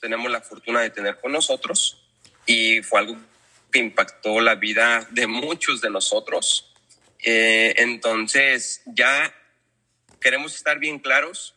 tenemos la fortuna de tener con nosotros y fue algo que impactó la vida de muchos de nosotros. Eh, entonces, ya queremos estar bien claros.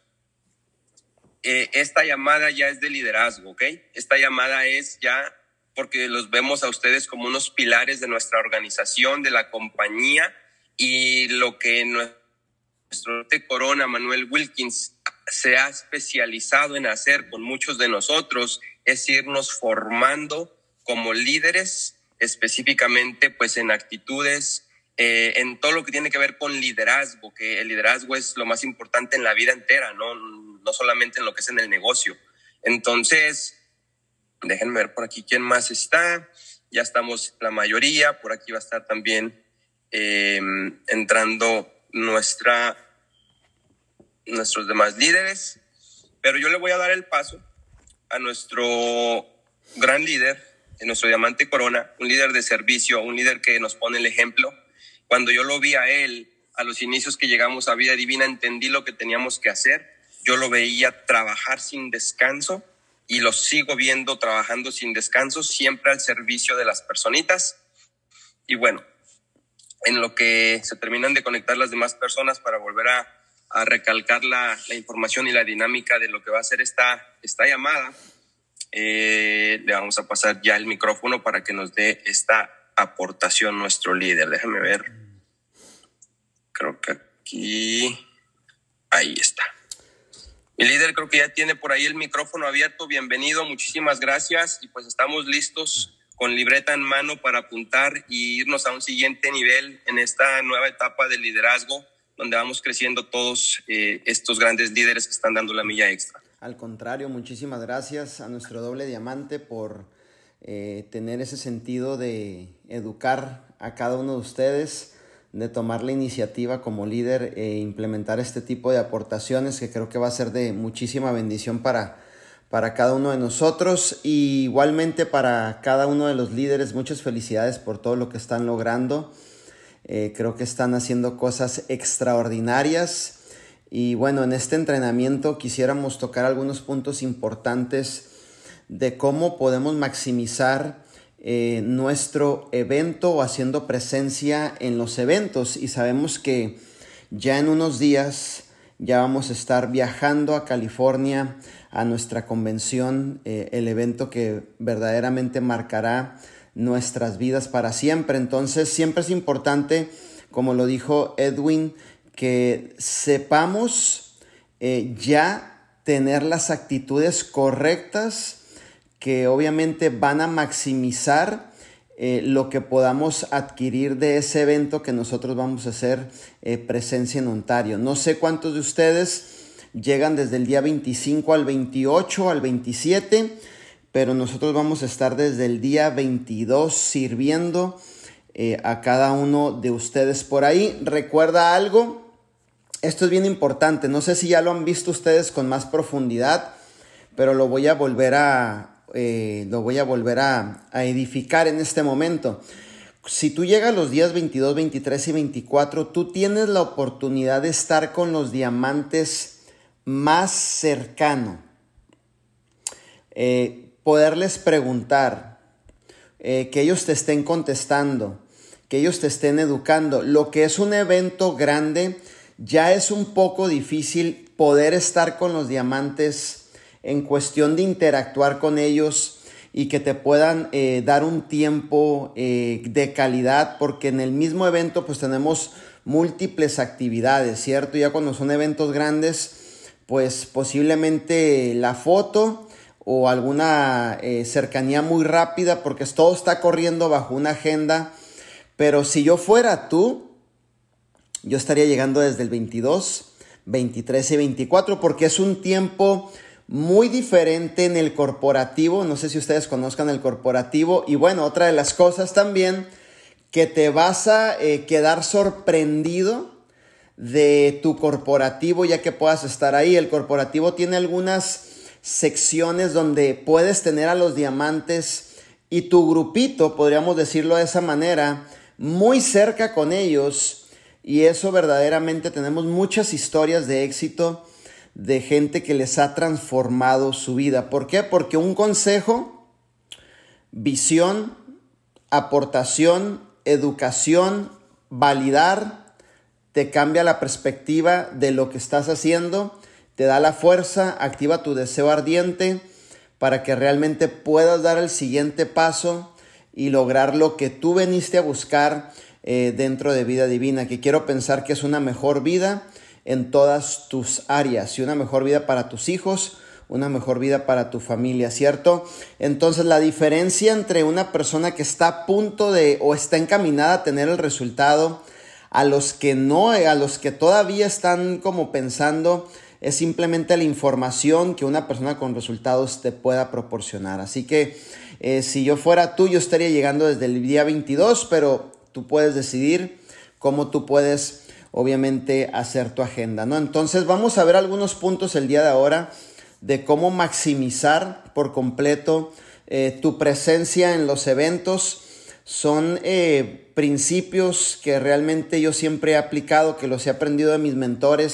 Eh, esta llamada ya es de liderazgo, ¿ok? Esta llamada es ya porque los vemos a ustedes como unos pilares de nuestra organización, de la compañía y lo que nuestro corona, Manuel Wilkins, se ha especializado en hacer con muchos de nosotros es irnos formando como líderes, específicamente pues en actitudes, eh, en todo lo que tiene que ver con liderazgo, que el liderazgo es lo más importante en la vida entera, no, no solamente en lo que es en el negocio. Entonces, déjenme ver por aquí quién más está. Ya estamos la mayoría, por aquí va a estar también eh, entrando nuestra, nuestros demás líderes, pero yo le voy a dar el paso a nuestro gran líder, nuestro diamante corona, un líder de servicio, un líder que nos pone el ejemplo. Cuando yo lo vi a él, a los inicios que llegamos a Vida Divina, entendí lo que teníamos que hacer. Yo lo veía trabajar sin descanso y lo sigo viendo trabajando sin descanso, siempre al servicio de las personitas. Y bueno, en lo que se terminan de conectar las demás personas para volver a, recalcar la, información y la dinámica de lo que va a ser esta, esta llamada, eh, le vamos a pasar ya el micrófono para que nos dé esta aportación nuestro líder. Déjame ver. Creo que aquí. Ahí está. Mi líder creo que ya tiene por ahí el micrófono abierto. Bienvenido, muchísimas gracias. Y pues estamos listos con libreta en mano para apuntar y irnos a un siguiente nivel en esta nueva etapa de liderazgo, donde vamos creciendo todos eh, estos grandes líderes que están dando la milla extra. Al contrario, muchísimas gracias a nuestro doble diamante por eh, tener ese sentido de educar a cada uno de ustedes, de tomar la iniciativa como líder e implementar este tipo de aportaciones que creo que va a ser de muchísima bendición para para cada uno de nosotros y igualmente para cada uno de los líderes. Muchas felicidades por todo lo que están logrando. Eh, creo que están haciendo cosas extraordinarias. Y bueno, en este entrenamiento quisiéramos tocar algunos puntos importantes de cómo podemos maximizar eh, nuestro evento o haciendo presencia en los eventos. Y sabemos que ya en unos días ya vamos a estar viajando a California a nuestra convención, eh, el evento que verdaderamente marcará nuestras vidas para siempre. Entonces siempre es importante, como lo dijo Edwin, que sepamos eh, ya tener las actitudes correctas que obviamente van a maximizar eh, lo que podamos adquirir de ese evento que nosotros vamos a hacer presencia en Ontario. No sé cuántos de ustedes llegan desde el día 25 al 28, al 27, pero nosotros vamos a estar desde el día 22 sirviendo eh, a cada uno de ustedes por ahí. Recuerda algo, esto es bien importante, no sé si ya lo han visto ustedes con más profundidad, pero lo voy a volver a, eh, lo voy a, volver a, edificar en este momento. Si tú llegas los días 22, 23 y 24, tú tienes la oportunidad de estar con los diamantes más cercano. Eh, poderles preguntar, eh, que ellos te estén contestando, que ellos te estén educando. Lo que es un evento grande, ya es un poco difícil poder estar con los diamantes en cuestión de interactuar con ellos y que te puedan eh, dar un tiempo de calidad, porque en el mismo evento pues tenemos múltiples actividades, ¿cierto? Ya cuando son eventos grandes, pues posiblemente la foto o alguna eh, cercanía muy rápida porque todo está corriendo bajo una agenda. Pero si yo fuera tú, yo estaría llegando desde el 22, 23 y 24 porque es un tiempo muy diferente en el corporativo. No sé si ustedes conozcan el corporativo. Y bueno, otra de las cosas también que te vas a eh, quedar sorprendido de tu corporativo ya que puedas estar ahí. El corporativo tiene algunas secciones donde puedes tener a los diamantes y tu grupito, podríamos decirlo de esa manera, muy cerca con ellos. Y eso verdaderamente tenemos muchas historias de éxito de gente que les ha transformado su vida. ¿Por qué? Porque un consejo, visión, aportación, educación, validar, te cambia la perspectiva de lo que estás haciendo, te da la fuerza, activa tu deseo ardiente para que realmente puedas dar el siguiente paso y lograr lo que tú veniste a buscar eh, dentro de vida divina, que quiero pensar que es una mejor vida en todas tus áreas y una mejor vida para tus hijos, una mejor vida para tu familia, ¿cierto? Entonces la diferencia entre una persona que está a punto de o está encaminada a tener el resultado a los que no, a los que todavía están como pensando, es simplemente la información que una persona con resultados te pueda proporcionar. Así que eh, si yo fuera tú, yo estaría llegando desde el día 22, pero tú puedes decidir cómo tú puedes obviamente hacer tu agenda, ¿no? Entonces vamos a ver algunos puntos el día de ahora de cómo maximizar por completo eh, tu presencia en los eventos. Son eh, principios que realmente yo siempre he aplicado, que los he aprendido de mis mentores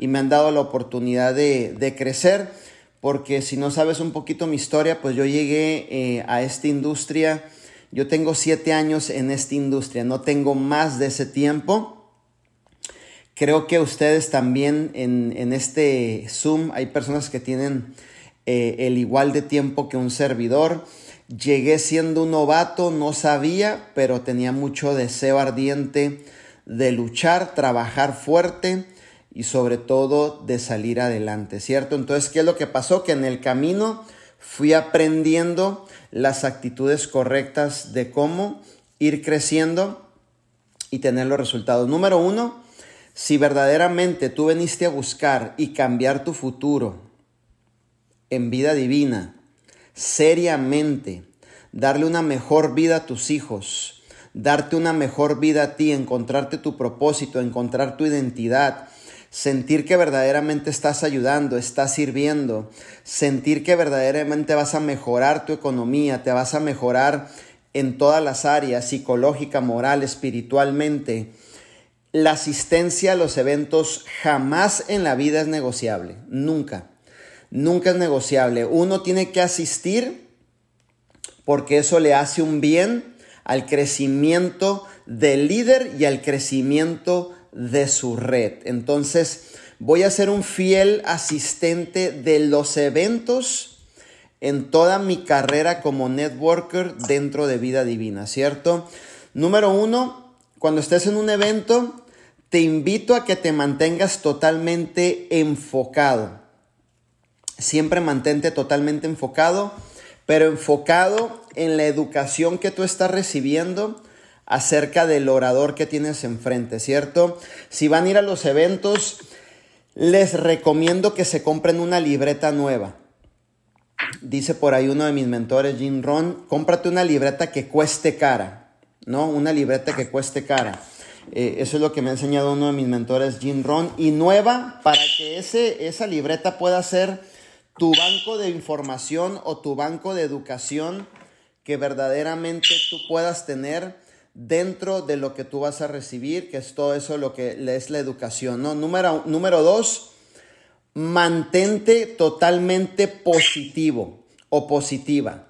y me han dado la oportunidad de, crecer, porque si no sabes un poquito mi historia, pues yo llegué eh, a esta industria, yo tengo siete años en esta industria, no tengo más de ese tiempo. Creo que ustedes también en, este Zoom hay personas que tienen eh, el igual de tiempo que un servidor. Llegué siendo un novato, no sabía, pero tenía mucho deseo ardiente de luchar, trabajar fuerte y sobre todo de salir adelante, ¿cierto? Entonces, ¿qué es lo que pasó? Que en el camino fui aprendiendo las actitudes correctas de cómo ir creciendo y tener los resultados. Número uno, si verdaderamente tú veniste a buscar y cambiar tu futuro en vida divina, seriamente, darle una mejor vida a tus hijos, darte una mejor vida a ti, encontrarte tu propósito, encontrar tu identidad, sentir que verdaderamente estás ayudando, estás sirviendo, sentir que verdaderamente vas a mejorar tu economía, te vas a mejorar en todas las áreas, psicológica, moral, espiritualmente, la asistencia a los eventos jamás en la vida es negociable, nunca, nunca es negociable. Uno tiene que asistir porque eso le hace un bien al crecimiento del líder y al crecimiento de su red. Entonces, voy a ser un fiel asistente de los eventos en toda mi carrera como networker dentro de Vida Divina, ¿cierto? Número uno, cuando estés en un evento, te invito a que te mantengas totalmente enfocado. Siempre mantente totalmente enfocado, pero enfocado en la educación que tú estás recibiendo acerca del orador que tienes enfrente, ¿cierto? Si van a ir a los eventos, les recomiendo que se compren una libreta nueva. Dice por ahí uno de mis mentores, Jim Ron, cómprate una libreta que cueste cara. ¿no? Una libreta que cueste cara. Eh, eso es lo que me ha enseñado uno de mis mentores, Jim Ron, y nueva para que ese, esa libreta pueda ser tu banco de información o tu banco de educación que verdaderamente tú puedas tener dentro de lo que tú vas a recibir, que es todo eso lo que es la educación, ¿no? Número, número dos, mantente totalmente positivo o positiva.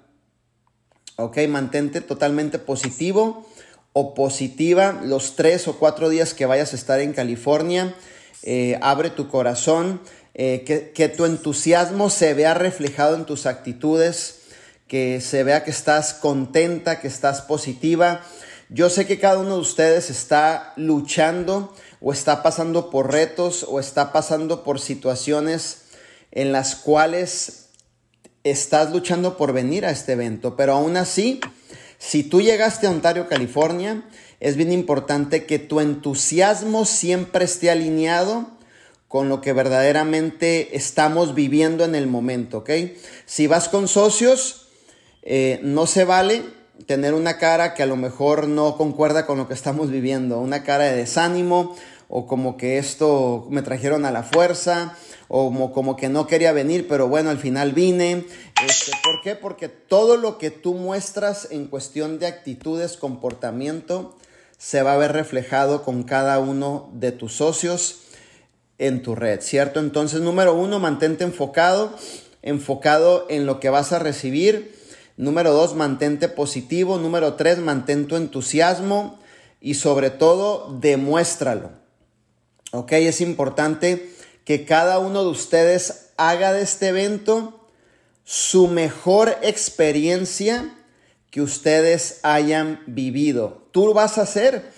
¿ok? Mantente totalmente positivo o positiva los tres o cuatro días que vayas a estar en California. Eh, abre tu corazón, eh, que, que tu entusiasmo se vea reflejado en tus actitudes, que se vea que estás contenta, que estás positiva. Yo sé que cada uno de ustedes está luchando o está pasando por retos o está pasando por situaciones en las cuales estás luchando por venir a este evento, pero aún así, si tú llegaste a Ontario, California, es bien importante que tu entusiasmo siempre esté alineado con lo que verdaderamente estamos viviendo en el momento, ¿ok? Si vas con socios, eh, no se vale tener una cara que a lo mejor no concuerda con lo que estamos viviendo, una cara de desánimo o como que esto me trajeron a la fuerza o como, que no quería venir, pero bueno, al final vine. Este, ¿Por qué? Porque todo lo que tú muestras en cuestión de actitudes, comportamiento, se va a ver reflejado con cada uno de tus socios. en tu red, ¿cierto? Entonces, número uno, mantente enfocado, enfocado en lo que vas a recibir. Número dos, mantente positivo. Número tres, mantén tu entusiasmo y sobre todo, demuéstralo. ¿Ok? Es importante que cada uno de ustedes haga de este evento su mejor experiencia que ustedes hayan vivido. Tú vas a hacer,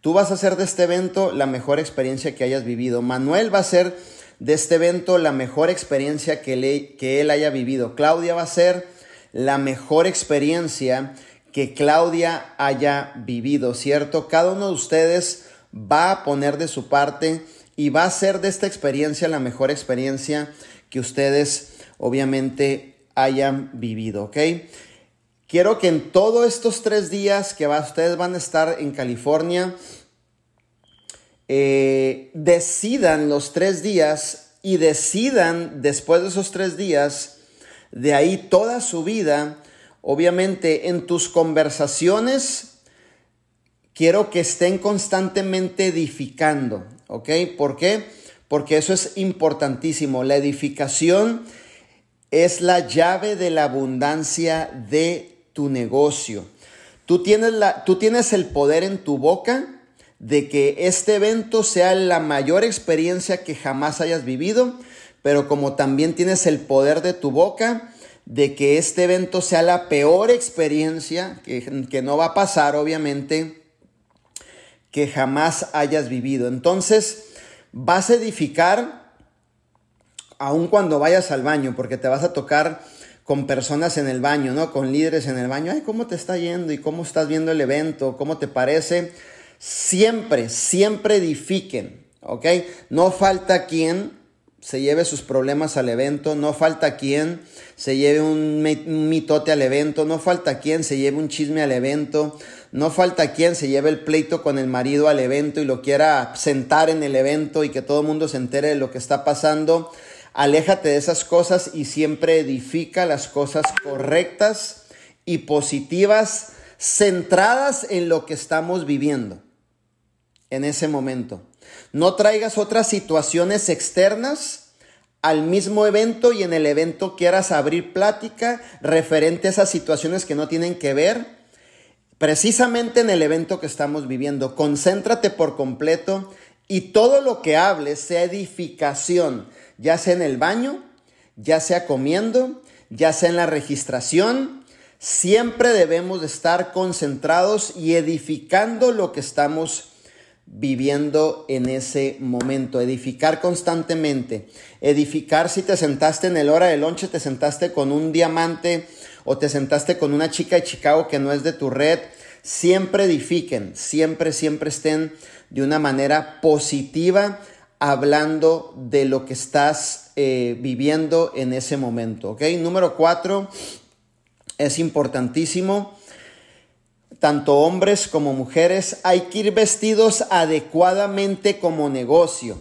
tú vas a hacer de este evento la mejor experiencia que hayas vivido. Manuel va a hacer de este evento la mejor experiencia que, que él haya vivido. Claudia va a ser la mejor experiencia que Claudia haya vivido, ¿cierto? Cada uno de ustedes va a poner de su parte y va a hacer de esta experiencia la mejor experiencia que ustedes obviamente hayan vivido, ¿ok? Quiero que en todos estos tres días que ustedes van a estar en California, eh, decidan los tres días y decidan después de esos tres días, de ahí toda su vida, obviamente en tus conversaciones, quiero que estén constantemente edificando, ¿ok? ¿Por qué? Porque eso es importantísimo. La edificación es la llave de la abundancia de tu negocio. Tú tienes, la, tú tienes el poder en tu boca de que este evento sea la mayor experiencia que jamás hayas vivido, pero como también tienes el poder de tu boca de que este evento sea la peor experiencia, que, que no va a pasar obviamente, que jamás hayas vivido. Entonces, vas a edificar aun cuando vayas al baño, porque te vas a tocar con personas en el baño, ¿no? Con líderes en el baño. Ay, ¿cómo te está yendo? ¿Y cómo estás viendo el evento? ¿Cómo te parece? Siempre, siempre edifiquen, ¿ok? No falta quien se lleve sus problemas al evento, no falta quien se lleve un mitote al evento, no falta quien se lleve un chisme al evento, no falta quien se lleve el pleito con el marido al evento y lo quiera sentar en el evento y que todo el mundo se entere de lo que está pasando. Aléjate de esas cosas y siempre edifica las cosas correctas y positivas, centradas en lo que estamos viviendo en ese momento. No traigas otras situaciones externas al mismo evento y en el evento quieras abrir plática referente a esas situaciones que no tienen que ver precisamente en el evento que estamos viviendo. Concéntrate por completo y todo lo que hables sea edificación, ya sea en el baño, ya sea comiendo, ya sea en la registración, siempre debemos de estar concentrados y edificando lo que estamos viviendo en ese momento, edificar constantemente, edificar si te sentaste en el hora de lonche, te sentaste con un diamante o te sentaste con una chica de Chicago que no es de tu red, siempre edifiquen, siempre, siempre estén de una manera positiva hablando de lo que estás eh, viviendo en ese momento. ¿ok? Número cuatro, es importantísimo. Tanto hombres como mujeres hay que ir vestidos adecuadamente como negocio.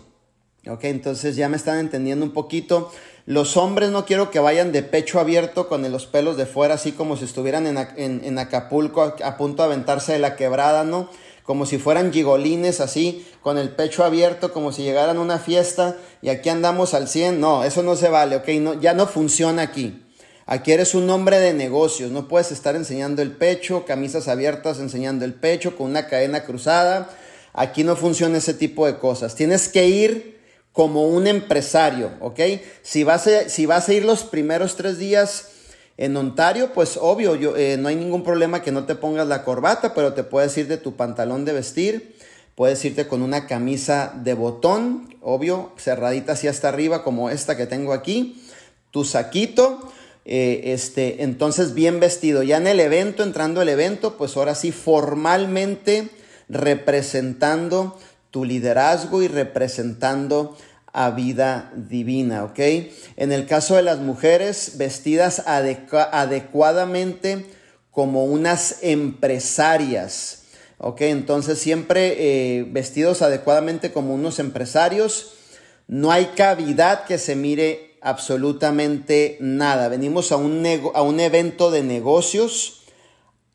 ¿ok? Entonces ya me están entendiendo un poquito. Los hombres no quiero que vayan de pecho abierto con los pelos de fuera, así como si estuvieran en, en Acapulco a, punto de aventarse de la quebrada, ¿no? como si fueran gigolines así, con el pecho abierto, como si llegaran a una fiesta y aquí andamos al 100. No, eso no se vale, ok, ya no funciona aquí. Aquí eres un hombre de negocios, no puedes estar enseñando el pecho, camisas abiertas enseñando el pecho con una cadena cruzada. Aquí no funciona ese tipo de cosas. Tienes que ir como un empresario, ¿ok? Si vas a, ir los primeros tres días en Ontario, pues obvio, eh, no hay ningún problema que no te pongas la corbata, pero te puedes ir de tu pantalón de vestir, puedes irte con una camisa de botón, obvio, cerradita hacia hasta arriba, como esta que tengo aquí, tu saquito, eh, este, entonces bien vestido. Ya en el evento, entrando al evento, pues ahora sí formalmente representando tu liderazgo y representando a vida divina, ¿ok? En el caso de las mujeres, vestidas adecuadamente como unas empresarias, ¿ok? Entonces siempre eh, vestidos adecuadamente como unos empresarios, no hay cavidad que se mire absolutamente nada. Venimos a un, a un evento de negocios,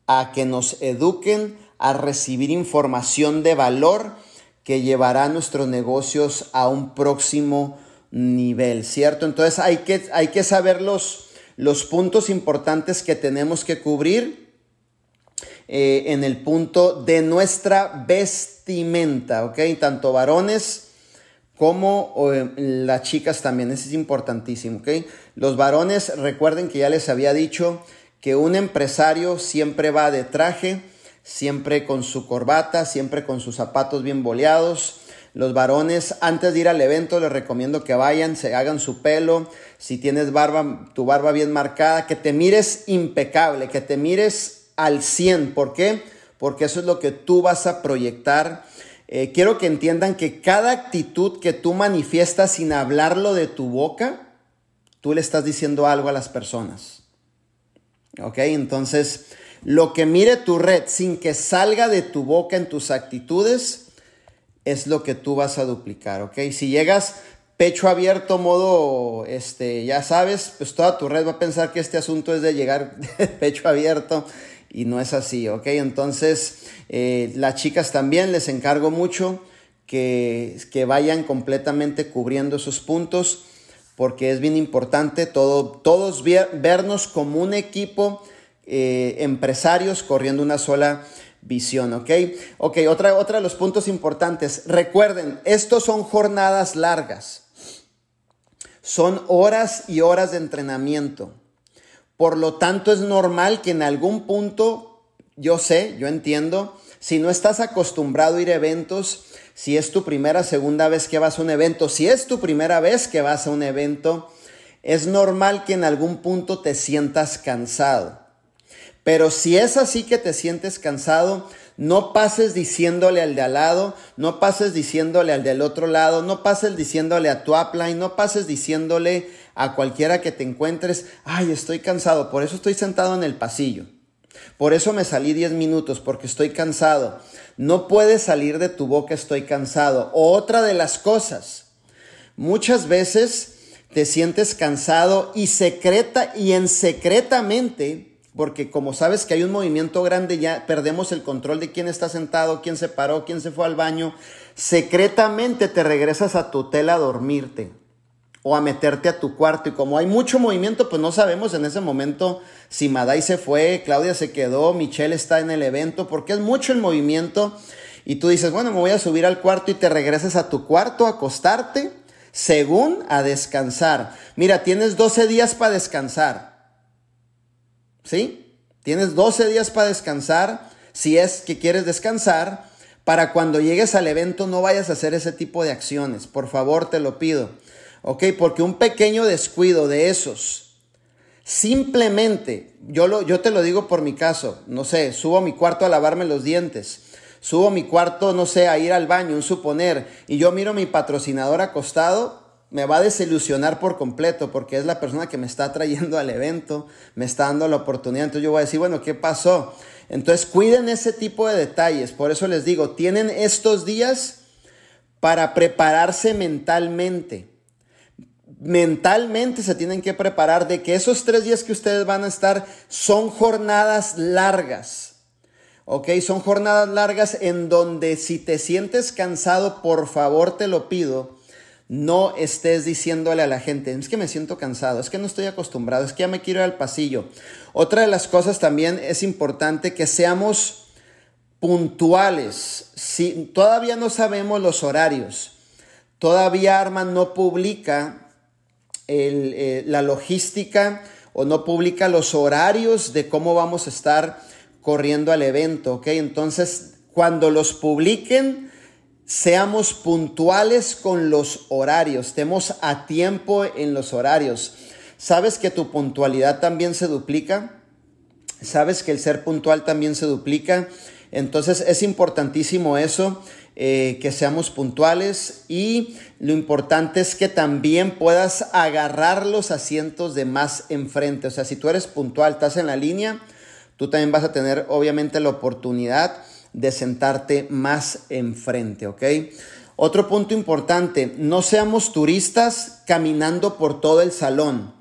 a que nos eduquen, a recibir información de valor que llevará nuestros negocios a un próximo nivel, ¿cierto? Entonces hay que, hay que saber los, los puntos importantes que tenemos que cubrir eh, en el punto de nuestra vestimenta, ¿ok? Tanto varones como eh, las chicas también, eso es importantísimo, ¿ok? Los varones, recuerden que ya les había dicho que un empresario siempre va de traje, siempre con su corbata, siempre con sus zapatos bien boleados. Los varones, antes de ir al evento, les recomiendo que vayan, se hagan su pelo. Si tienes barba, tu barba bien marcada, que te mires impecable, que te mires al 100. ¿Por qué? Porque eso es lo que tú vas a proyectar. Eh, quiero que entiendan que cada actitud que tú manifiestas sin hablarlo de tu boca, tú le estás diciendo algo a las personas. ¿Ok? Entonces, lo que mire tu red sin que salga de tu boca en tus actitudes es lo que tú vas a duplicar, ¿ok? Si llegas pecho abierto, modo, este, ya sabes, pues toda tu red va a pensar que este asunto es de llegar pecho abierto y no es así, ¿ok? Entonces, eh, las chicas también les encargo mucho que, que vayan completamente cubriendo esos puntos porque es bien importante todo, todos vernos como un equipo eh, empresarios corriendo una sola visión, ¿ok? Ok, otra, otra de los puntos importantes. Recuerden, estos son jornadas largas. Son horas y horas de entrenamiento. Por lo tanto, es normal que en algún punto, yo sé, yo entiendo, si no estás acostumbrado a ir a eventos, si es tu primera, segunda vez que vas a un evento, si es tu primera vez que vas a un evento, es normal que en algún punto te sientas cansado. Pero si es así que te sientes cansado, no pases diciéndole al de al lado, no pases diciéndole al del otro lado, no pases diciéndole a tu upline, no pases diciéndole a cualquiera que te encuentres, ay, estoy cansado, por eso estoy sentado en el pasillo. Por eso me salí 10 minutos, porque estoy cansado. No puedes salir de tu boca, estoy cansado. Otra de las cosas, muchas veces te sientes cansado y secreta y en secretamente porque como sabes que hay un movimiento grande, ya perdemos el control de quién está sentado, quién se paró, quién se fue al baño. Secretamente te regresas a tu hotel a dormirte o a meterte a tu cuarto. Y como hay mucho movimiento, pues no sabemos en ese momento si Madai se fue, Claudia se quedó, Michelle está en el evento, porque es mucho el movimiento. Y tú dices, bueno, me voy a subir al cuarto y te regresas a tu cuarto a acostarte, según a descansar. Mira, tienes 12 días para descansar. ¿Sí? Tienes 12 días para descansar, si es que quieres descansar, para cuando llegues al evento no vayas a hacer ese tipo de acciones. Por favor, te lo pido. ¿Ok? Porque un pequeño descuido de esos, simplemente, yo, lo, yo te lo digo por mi caso, no sé, subo a mi cuarto a lavarme los dientes, subo a mi cuarto, no sé, a ir al baño, un suponer, y yo miro a mi patrocinador acostado, me va a desilusionar por completo porque es la persona que me está trayendo al evento, me está dando la oportunidad. Entonces yo voy a decir, bueno, ¿qué pasó? Entonces cuiden ese tipo de detalles. Por eso les digo, tienen estos días para prepararse mentalmente. Mentalmente se tienen que preparar de que esos tres días que ustedes van a estar son jornadas largas. ¿Ok? Son jornadas largas en donde si te sientes cansado, por favor te lo pido no estés diciéndole a la gente, es que me siento cansado, es que no estoy acostumbrado, es que ya me quiero ir al pasillo. Otra de las cosas también es importante que seamos puntuales. Si todavía no sabemos los horarios, todavía Arman no publica eh, la logística o no publica los horarios de cómo vamos a estar corriendo al evento, ¿ok? Entonces, cuando los publiquen, seamos puntuales con los horarios, estemos a tiempo en los horarios. ¿Sabes que tu puntualidad también se duplica? ¿Sabes que el ser puntual también se duplica? Entonces es importantísimo eso, eh, que seamos puntuales y lo importante es que también puedas agarrar los asientos de más enfrente. O sea, si tú eres puntual, estás en la línea, tú también vas a tener obviamente la oportunidad de sentarte más enfrente, ¿ok? Otro punto importante, no seamos turistas caminando por todo el salón,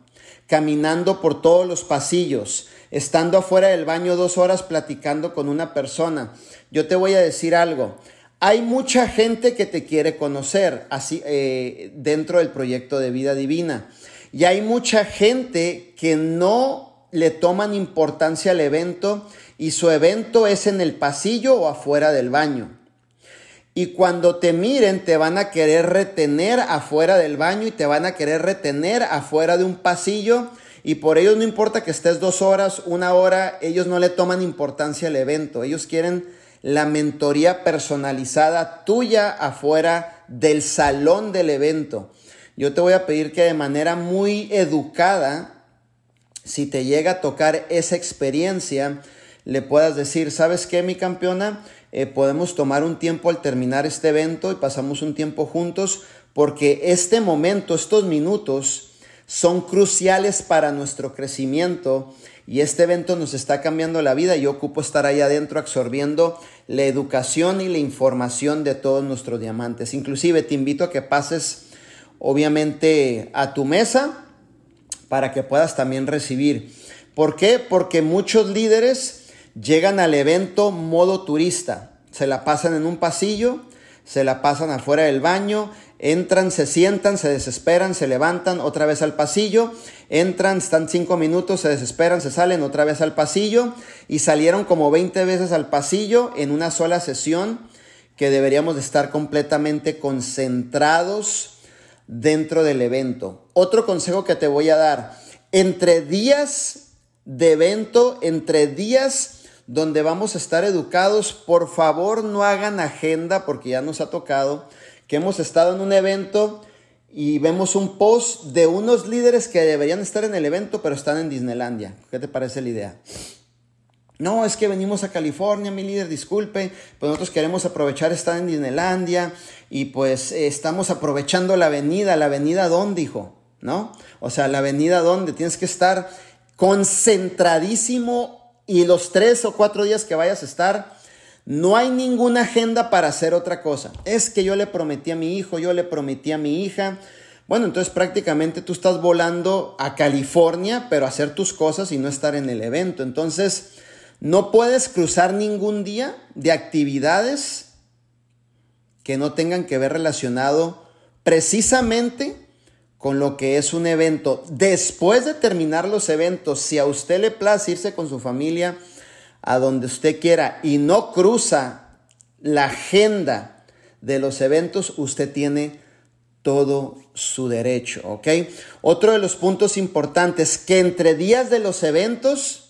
caminando por todos los pasillos, estando afuera del baño dos horas platicando con una persona. Yo te voy a decir algo, hay mucha gente que te quiere conocer así, eh, dentro del proyecto de vida divina. Y hay mucha gente que no le toman importancia al evento y su evento es en el pasillo o afuera del baño. Y cuando te miren te van a querer retener afuera del baño y te van a querer retener afuera de un pasillo. Y por ellos no importa que estés dos horas, una hora, ellos no le toman importancia al evento. Ellos quieren la mentoría personalizada tuya afuera del salón del evento. Yo te voy a pedir que de manera muy educada, si te llega a tocar esa experiencia, le puedas decir, ¿sabes qué, mi campeona? Eh, podemos tomar un tiempo al terminar este evento y pasamos un tiempo juntos porque este momento, estos minutos, son cruciales para nuestro crecimiento y este evento nos está cambiando la vida. Yo ocupo estar ahí adentro absorbiendo la educación y la información de todos nuestros diamantes. Inclusive te invito a que pases obviamente a tu mesa para que puedas también recibir. ¿Por qué? Porque muchos líderes llegan al evento modo turista. Se la pasan en un pasillo, se la pasan afuera del baño, entran, se sientan, se desesperan, se levantan otra vez al pasillo, entran, están cinco minutos, se desesperan, se salen otra vez al pasillo y salieron como 20 veces al pasillo en una sola sesión que deberíamos de estar completamente concentrados dentro del evento. Otro consejo que te voy a dar, entre días de evento, entre días donde vamos a estar educados, por favor no hagan agenda porque ya nos ha tocado que hemos estado en un evento y vemos un post de unos líderes que deberían estar en el evento, pero están en Disneylandia. ¿Qué te parece la idea? No, es que venimos a California, mi líder, disculpe, pues nosotros queremos aprovechar estar en Disneylandia y pues estamos aprovechando la avenida, la avenida donde, hijo, ¿no? O sea, la avenida donde tienes que estar concentradísimo y los tres o cuatro días que vayas a estar, no hay ninguna agenda para hacer otra cosa. Es que yo le prometí a mi hijo, yo le prometí a mi hija. Bueno, entonces prácticamente tú estás volando a California, pero hacer tus cosas y no estar en el evento. Entonces, no puedes cruzar ningún día de actividades que no tengan que ver relacionado precisamente con lo que es un evento. Después de terminar los eventos, si a usted le place irse con su familia, a donde usted quiera y no cruza la agenda de los eventos, usted tiene todo su derecho, ¿ok? Otro de los puntos importantes, que entre días de los eventos,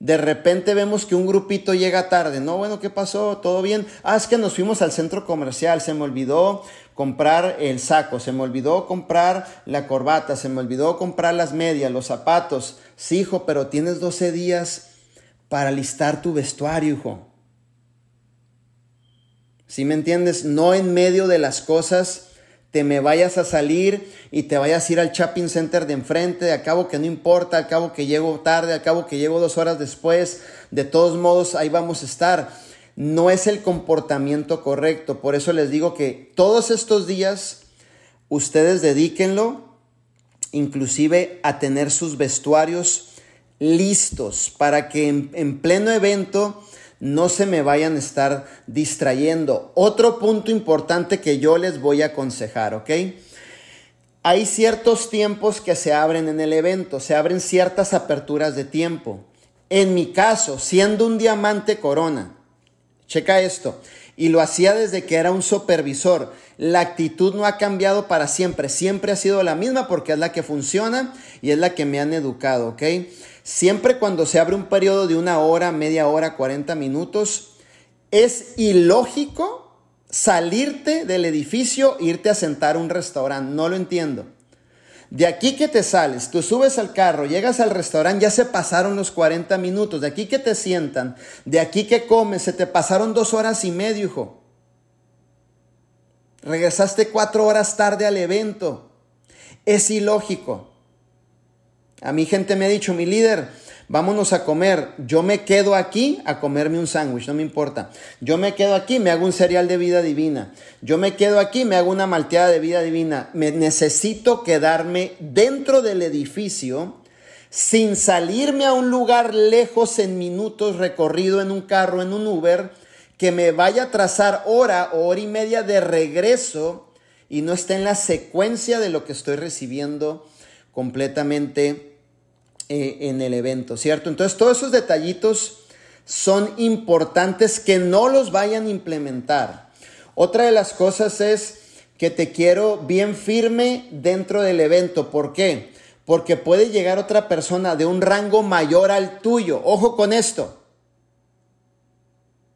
de repente vemos que un grupito llega tarde, ¿no? Bueno, ¿qué pasó? ¿Todo bien? Ah, es que nos fuimos al centro comercial, se me olvidó comprar el saco, se me olvidó comprar la corbata, se me olvidó comprar las medias, los zapatos. Sí, hijo, pero tienes 12 días para listar tu vestuario, hijo. Si me entiendes? No en medio de las cosas te me vayas a salir y te vayas a ir al shopping center de enfrente, a cabo que no importa, al cabo que llego tarde, al cabo que llego dos horas después, de todos modos ahí vamos a estar. No es el comportamiento correcto, por eso les digo que todos estos días ustedes dedíquenlo inclusive a tener sus vestuarios listos para que en, pleno evento no se me vayan a estar distrayendo. Otro punto importante que yo les voy a aconsejar, ¿ok? Hay ciertos tiempos que se abren en el evento, se abren ciertas aperturas de tiempo. En mi caso, siendo un diamante corona, checa esto, y lo hacía desde que era un supervisor. La actitud no ha cambiado para siempre, siempre ha sido la misma porque es la que funciona y es la que me han educado, ¿ok? Siempre cuando se abre un periodo de una hora, media hora, 40 minutos, es ilógico salirte del edificio irte a sentar a un restaurante. No lo entiendo. De aquí que te sales, tú subes al carro, llegas al restaurante, ya se pasaron los 40 minutos. De aquí que te sientan, de aquí que comes, se te pasaron dos horas y medio, hijo. Regresaste cuatro horas tarde al evento. Es ilógico. A mi gente me ha dicho, mi líder, vámonos a comer. Yo me quedo aquí a comerme un sándwich, no me importa. Yo me quedo aquí, me hago un cereal de vida divina. Yo me quedo aquí, me hago una malteada de vida divina. Me necesito quedarme dentro del edificio sin salirme a un lugar lejos en minutos, recorrido en un carro, en un Uber, que me vaya a trazar hora o hora y media de regreso y no esté en la secuencia de lo que estoy recibiendo completamente eh, en el evento, ¿cierto? Entonces todos esos detallitos son importantes que no los vayan a implementar. Otra de las cosas es que te quiero bien firme dentro del evento. ¿Por qué? Porque puede llegar otra persona de un rango mayor al tuyo. Ojo con esto.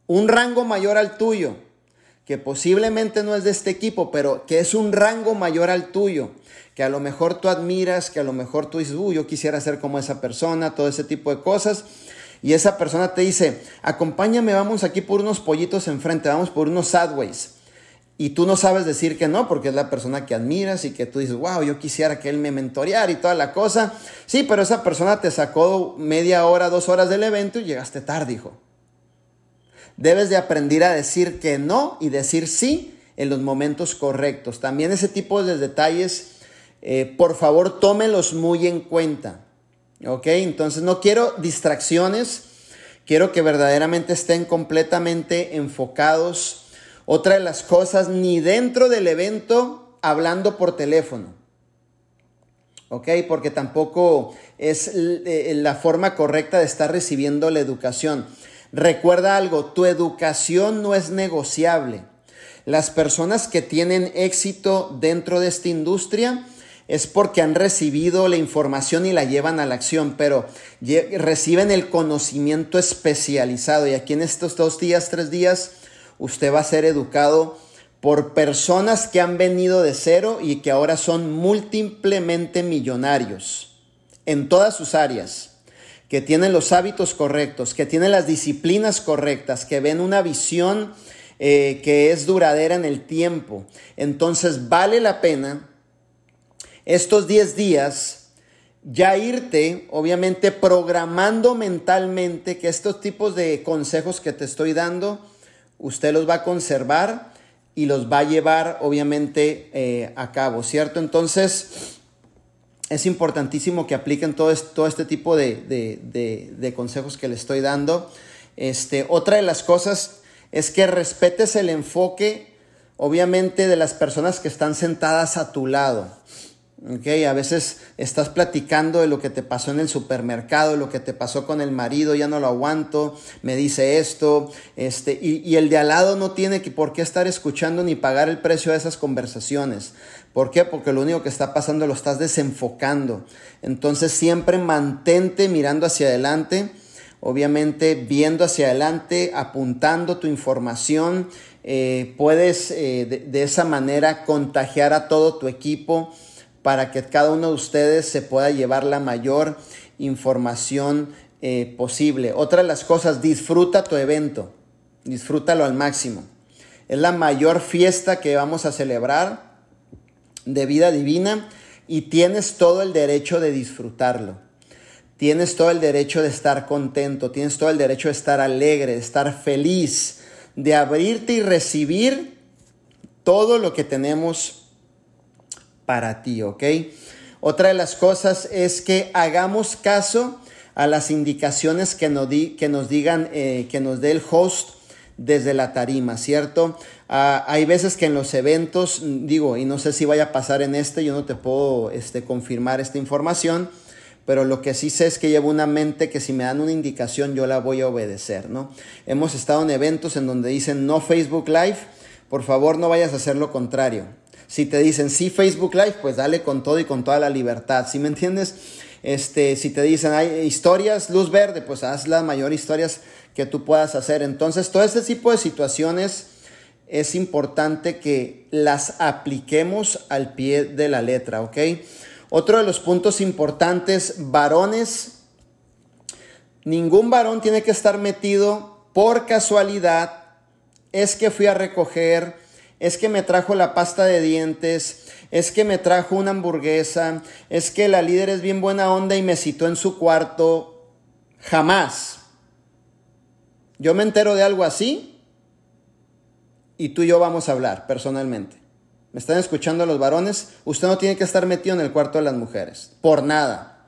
Un rango mayor al tuyo. Que posiblemente no es de este equipo, pero que es un rango mayor al tuyo. Que a lo mejor tú admiras, que a lo mejor tú dices, uy, yo quisiera ser como esa persona, todo ese tipo de cosas y esa persona te dice, acompáñame, vamos aquí por unos pollitos enfrente, vamos por unos sadways. Y tú no sabes decir que no, porque es la persona que admiras y que tú dices, wow, yo quisiera que él me mentoreara y toda la cosa. Sí, pero esa persona te sacó media hora, dos horas del evento y llegaste tarde, hijo. Debes de aprender a decir que no y decir sí en los momentos correctos. También ese tipo de detalles, eh, por favor, tómelos muy en cuenta. ¿Ok? Entonces no quiero distracciones, quiero que verdaderamente estén completamente enfocados. Otra de las cosas, ni dentro del evento hablando por teléfono. ¿Ok? Porque tampoco es eh, la forma correcta de estar recibiendo la educación. Recuerda algo, tu educación no es negociable. Las personas que tienen éxito dentro de esta industria, es porque han recibido la información y la llevan a la acción, pero reciben el conocimiento especializado. Y aquí en estos dos días, tres días, usted va a ser educado por personas que han venido de cero y que ahora son múltiplemente millonarios en todas sus áreas, que tienen los hábitos correctos, que tienen las disciplinas correctas, que ven una visión eh, que es duradera en el tiempo. Entonces vale la pena estos 10 días, ya irte, obviamente, programando mentalmente que estos tipos de consejos que te estoy dando, usted los va a conservar y los va a llevar, obviamente, eh, a cabo, ¿cierto? Entonces, es importantísimo que apliquen todo, este tipo de, consejos que le estoy dando. Este, otra de las cosas es que respetes el enfoque, obviamente, de las personas que están sentadas a tu lado. Okay, a veces estás platicando de lo que te pasó en el supermercado, lo que te pasó con el marido, ya no lo aguanto, me dice esto, este, y, y, el de al lado no tiene que, por qué estar escuchando ni pagar el precio de esas conversaciones. ¿Por qué? Porque lo único que está pasando lo estás desenfocando. Entonces siempre mantente mirando hacia adelante, obviamente viendo hacia adelante, apuntando tu información. Eh, puedes eh, de, de esa manera contagiar a todo tu equipo para que cada uno de ustedes se pueda llevar la mayor información eh, posible. Otra de las cosas, disfruta tu evento, disfrútalo al máximo. Es la mayor fiesta que vamos a celebrar de vida divina y tienes todo el derecho de disfrutarlo. Tienes todo el derecho de estar contento, tienes todo el derecho de estar alegre, de estar feliz, de abrirte y recibir todo lo que tenemos para ti, ¿ok? Otra de las cosas es que hagamos caso a las indicaciones que nos, digan, eh, que nos dé el host desde la tarima, ¿cierto? Ah, hay veces que en los eventos, digo, y no sé si vaya a pasar en este, yo no te puedo este, confirmar esta información, pero lo que sí sé es que llevo una mente que si me dan una indicación yo la voy a obedecer, ¿no? Hemos estado en eventos en donde dicen no Facebook Live, por favor no vayas a hacer lo contrario. Si te dicen sí Facebook Live, pues dale con todo y con toda la libertad, ¿sí me entiendes? Este, si te dicen hay historias luz verde, pues haz las mayores historias que tú puedas hacer. Entonces, todo este tipo de situaciones es importante que las apliquemos al pie de la letra, ¿ok? Otro de los puntos importantes, varones, ningún varón tiene que estar metido por casualidad, es que fui a recoger, es que me trajo la pasta de dientes, es que me trajo una hamburguesa, es que la líder es bien buena onda y me citó en su cuarto. Jamás. Yo me entero de algo así y tú y yo vamos a hablar personalmente. ¿Me están escuchando los varones? Usted no tiene que estar metido en el cuarto de las mujeres. Por nada.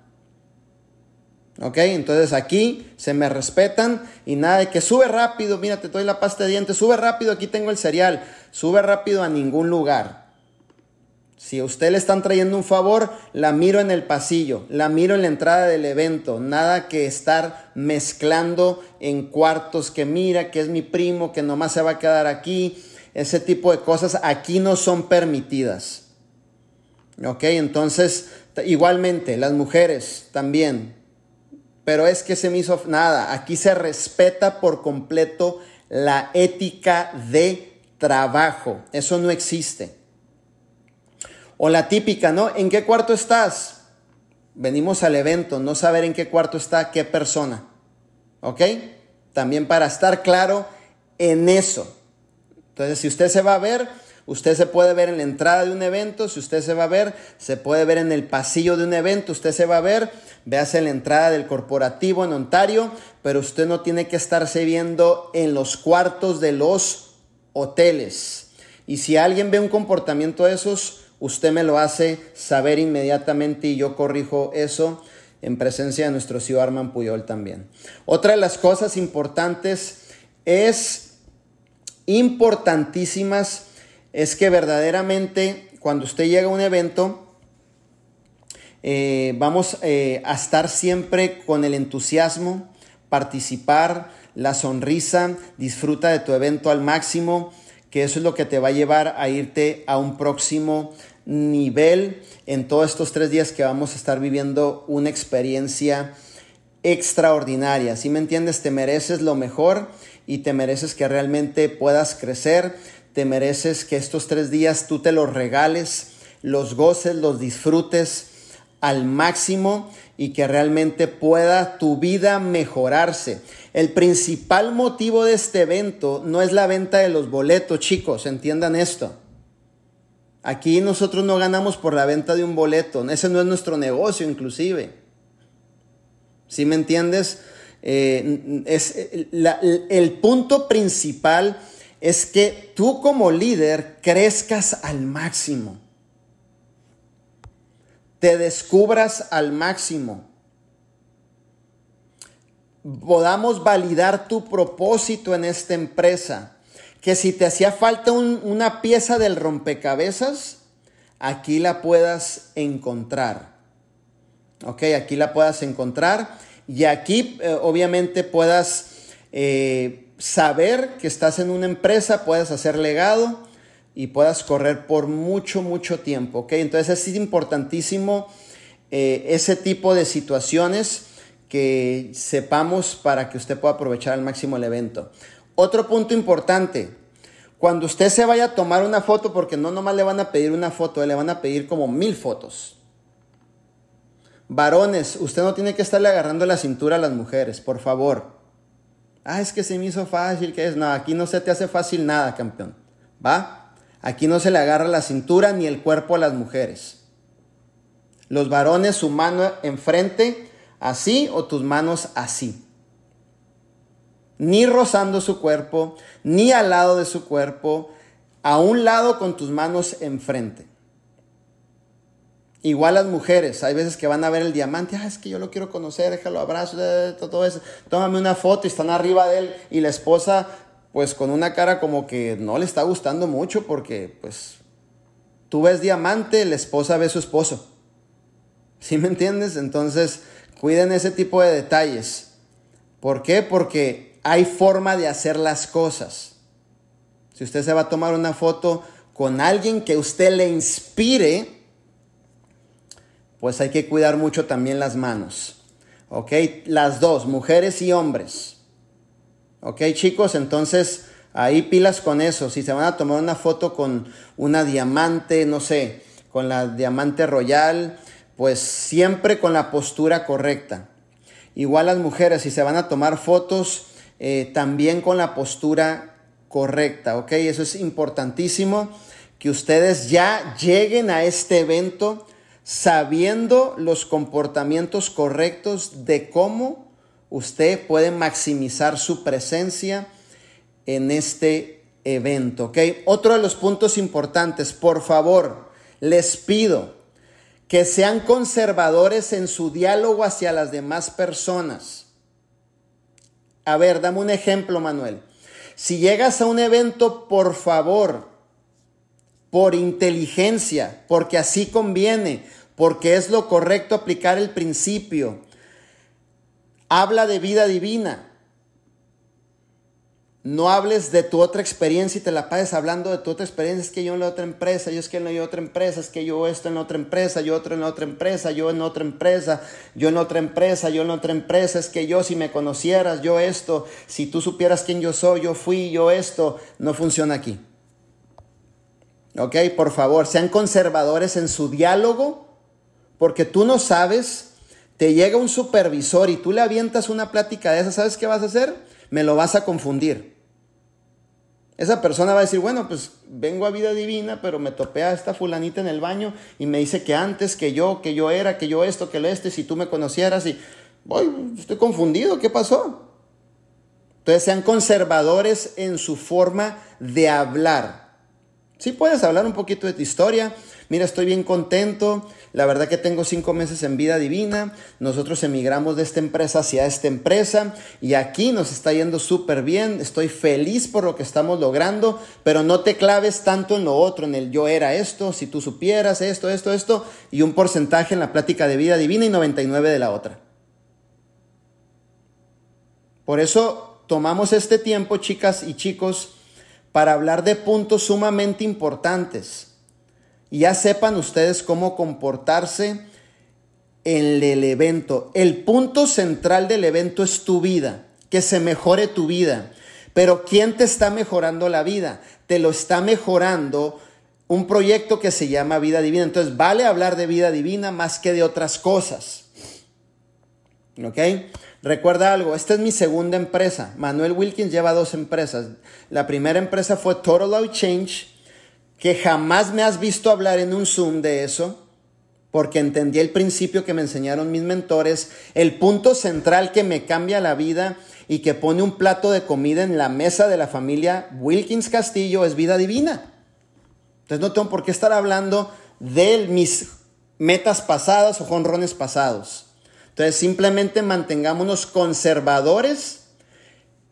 ¿Ok? Entonces aquí se me respetan y nada de que sube rápido, mira, te doy la pasta de dientes, sube rápido, aquí tengo el cereal, sube rápido a ningún lugar. Si a usted le están trayendo un favor, la miro en el pasillo, la miro en la entrada del evento, nada que estar mezclando en cuartos que mira, que es mi primo, que nomás se va a quedar aquí, ese tipo de cosas aquí no son permitidas. ¿Ok? Entonces, igualmente, las mujeres también, pero es que se me hizo nada. Aquí se respeta por completo la ética de trabajo. Eso no existe. O la típica, ¿no? ¿En qué cuarto estás? Venimos al evento, no saber en qué cuarto está qué persona. ¿Ok? También para estar claro en eso. Entonces, si usted se va a ver, Usted se puede ver en la entrada de un evento, si usted se va a ver, se puede ver en el pasillo de un evento, usted se va a ver, véase en la entrada del corporativo en Ontario, pero usted no tiene que estarse viendo en los cuartos de los hoteles. Y si alguien ve un comportamiento de esos, usted me lo hace saber inmediatamente y yo corrijo eso en presencia de nuestro CEO Arman Puyol también. Otra de las cosas importantes es importantísimas es que verdaderamente cuando usted llega a un evento, eh, vamos eh, a estar siempre con el entusiasmo, participar, la sonrisa, disfruta de tu evento al máximo, que eso es lo que te va a llevar a irte a un próximo nivel en todos estos tres días que vamos a estar viviendo una experiencia extraordinaria. Si me entiendes, te mereces lo mejor y te mereces que realmente puedas crecer, te mereces que estos tres días tú te los regales, los goces, los disfrutes al máximo y que realmente pueda tu vida mejorarse. El principal motivo de este evento no es la venta de los boletos, chicos, entiendan esto. Aquí nosotros no ganamos por la venta de un boleto, ese no es nuestro negocio inclusive. ¿Sí me entiendes? Eh, es, el punto principal es que tú como líder crezcas al máximo. Te descubras al máximo. Podamos validar tu propósito en esta empresa. Que si te hacía falta una pieza del rompecabezas, aquí la puedas encontrar. Ok, aquí la puedas encontrar. Y aquí eh, obviamente puedas eh, saber que estás en una empresa, puedas hacer legado y puedas correr por mucho, mucho tiempo. ¿ok? Entonces es importantísimo eh, ese tipo de situaciones que sepamos para que usted pueda aprovechar al máximo el evento. Otro punto importante, cuando usted se vaya a tomar una foto, porque no nomás le van a pedir una foto, le van a pedir como mil fotos. Varones, usted no tiene que estarle agarrando la cintura a las mujeres, por favor. Ah, es que se me hizo fácil, que es? No, aquí no se te hace fácil nada, campeón. ¿Va? Aquí no se le agarra la cintura ni el cuerpo a las mujeres. Los varones, su mano enfrente, así o tus manos así. Ni rozando su cuerpo, ni al lado de su cuerpo, a un lado con tus manos enfrente. Igual las mujeres, hay veces que van a ver el diamante, ah, es que yo lo quiero conocer, déjalo abrazo, todo eso. Tómame una foto y están arriba de él y la esposa pues con una cara como que no le está gustando mucho porque pues tú ves diamante, la esposa ve su esposo. ¿Sí me entiendes? Entonces, cuiden ese tipo de detalles. ¿Por qué? Porque hay forma de hacer las cosas. Si usted se va a tomar una foto con alguien que usted le inspire, pues hay que cuidar mucho también las manos. ¿Ok? Las dos, mujeres y hombres. ¿Ok, chicos? Entonces, ahí pilas con eso. Si se van a tomar una foto con una diamante, no sé, con la diamante royal, pues siempre con la postura correcta. Igual las mujeres, si se van a tomar fotos, eh, también con la postura correcta, ¿ok? Eso es importantísimo, que ustedes ya lleguen a este evento sabiendo los comportamientos correctos de cómo usted puede maximizar su presencia en este evento. ¿ok? Otro de los puntos importantes, por favor, les pido que sean conservadores en su diálogo hacia las demás personas. A ver, dame un ejemplo, Manuel. Si llegas a un evento, por favor, por inteligencia, porque así conviene, porque es lo correcto aplicar el principio. Habla de vida divina. No hables de tu otra experiencia y te la pases hablando de tu otra experiencia. Es que yo en la otra empresa, yo es que en la otra empresa, es que yo esto en otra empresa, yo otro en la otra empresa, yo en otra empresa, yo en otra empresa, yo en otra empresa. Es que yo si me conocieras, yo esto, si tú supieras quién yo soy, yo fui, yo esto, no funciona aquí. ¿Ok? Por favor, sean conservadores en su diálogo, porque tú no sabes, te llega un supervisor y tú le avientas una plática de esa, ¿sabes qué vas a hacer? Me lo vas a confundir. Esa persona va a decir, bueno, pues vengo a vida divina, pero me topé a esta fulanita en el baño y me dice que antes, que yo, que yo era, que yo esto, que lo este, si tú me conocieras y, voy, estoy confundido, ¿qué pasó? Entonces sean conservadores en su forma de hablar. Sí puedes hablar un poquito de tu historia. Mira, estoy bien contento. La verdad que tengo cinco meses en vida divina. Nosotros emigramos de esta empresa hacia esta empresa y aquí nos está yendo súper bien. Estoy feliz por lo que estamos logrando, pero no te claves tanto en lo otro, en el yo era esto, si tú supieras esto, esto, esto, y un porcentaje en la plática de vida divina y 99 de la otra. Por eso tomamos este tiempo, chicas y chicos, para hablar de puntos sumamente importantes. Y ya sepan ustedes cómo comportarse en el evento. El punto central del evento es tu vida, que se mejore tu vida. Pero ¿quién te está mejorando la vida? Te lo está mejorando un proyecto que se llama vida divina. Entonces vale hablar de vida divina más que de otras cosas. ¿Ok? Recuerda algo, esta es mi segunda empresa. Manuel Wilkins lleva dos empresas. La primera empresa fue Total Out Change, que jamás me has visto hablar en un Zoom de eso, porque entendí el principio que me enseñaron mis mentores, el punto central que me cambia la vida y que pone un plato de comida en la mesa de la familia Wilkins Castillo es vida divina. Entonces no tengo por qué estar hablando de mis metas pasadas o jonrones pasados. Entonces simplemente mantengámonos conservadores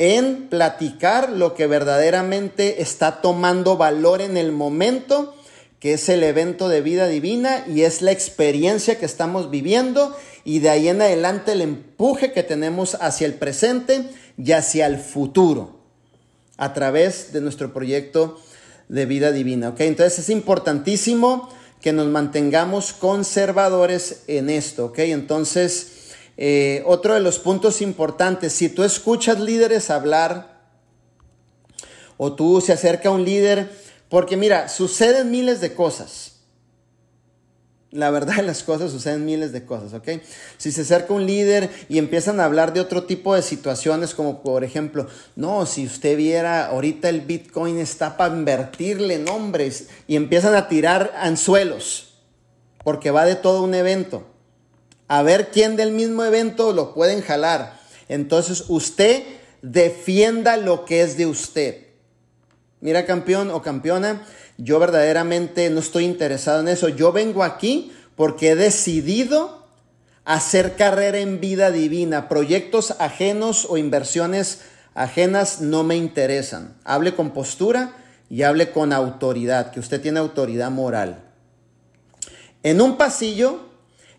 en platicar lo que verdaderamente está tomando valor en el momento, que es el evento de vida divina y es la experiencia que estamos viviendo y de ahí en adelante el empuje que tenemos hacia el presente y hacia el futuro a través de nuestro proyecto de vida divina. ¿ok? Entonces es importantísimo que nos mantengamos conservadores en esto, ¿ok? Entonces, eh, otro de los puntos importantes, si tú escuchas líderes hablar o tú se acerca a un líder, porque mira, suceden miles de cosas. La verdad las cosas suceden miles de cosas, ¿ok? Si se acerca un líder y empiezan a hablar de otro tipo de situaciones, como por ejemplo, no, si usted viera, ahorita el Bitcoin está para invertirle nombres y empiezan a tirar anzuelos, porque va de todo un evento. A ver quién del mismo evento lo pueden jalar. Entonces usted defienda lo que es de usted. Mira, campeón o campeona, yo verdaderamente no estoy interesado en eso. Yo vengo aquí porque he decidido hacer carrera en vida divina. Proyectos ajenos o inversiones ajenas no me interesan. Hable con postura y hable con autoridad, que usted tiene autoridad moral. En un pasillo,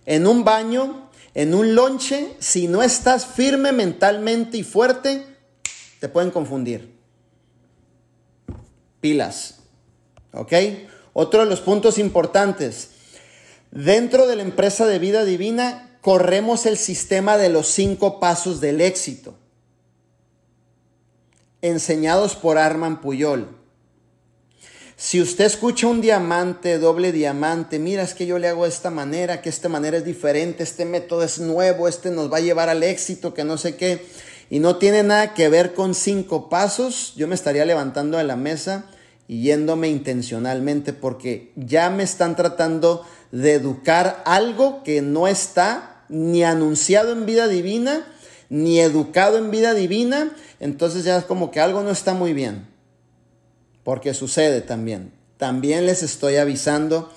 en un baño, en un lonche, si no estás firme mentalmente y fuerte, te pueden confundir pilas. ¿Ok? Otro de los puntos importantes. Dentro de la empresa de vida divina, corremos el sistema de los cinco pasos del éxito, enseñados por Arman Puyol. Si usted escucha un diamante, doble diamante, mira, es que yo le hago de esta manera, que esta manera es diferente, este método es nuevo, este nos va a llevar al éxito, que no sé qué y no tiene nada que ver con cinco pasos, yo me estaría levantando de la mesa y yéndome intencionalmente porque ya me están tratando de educar algo que no está ni anunciado en vida divina, ni educado en vida divina, entonces ya es como que algo no está muy bien, porque sucede también. También les estoy avisando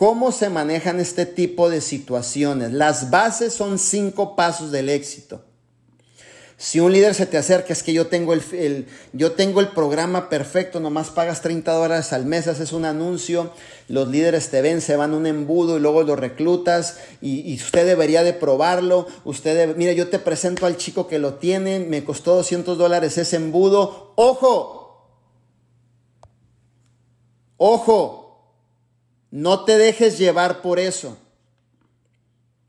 ¿Cómo se manejan este tipo de situaciones? Las bases son cinco pasos del éxito. Si un líder se te acerca, es que yo tengo el, yo tengo el programa perfecto, nomás pagas 30 dólares al mes, haces un anuncio, los líderes te ven, se van un embudo y luego lo reclutas y, usted debería de probarlo. Usted, mira, yo te presento al chico que lo tiene, me costó 200 dólares ese embudo. Ojo, ojo, no te dejes llevar por eso.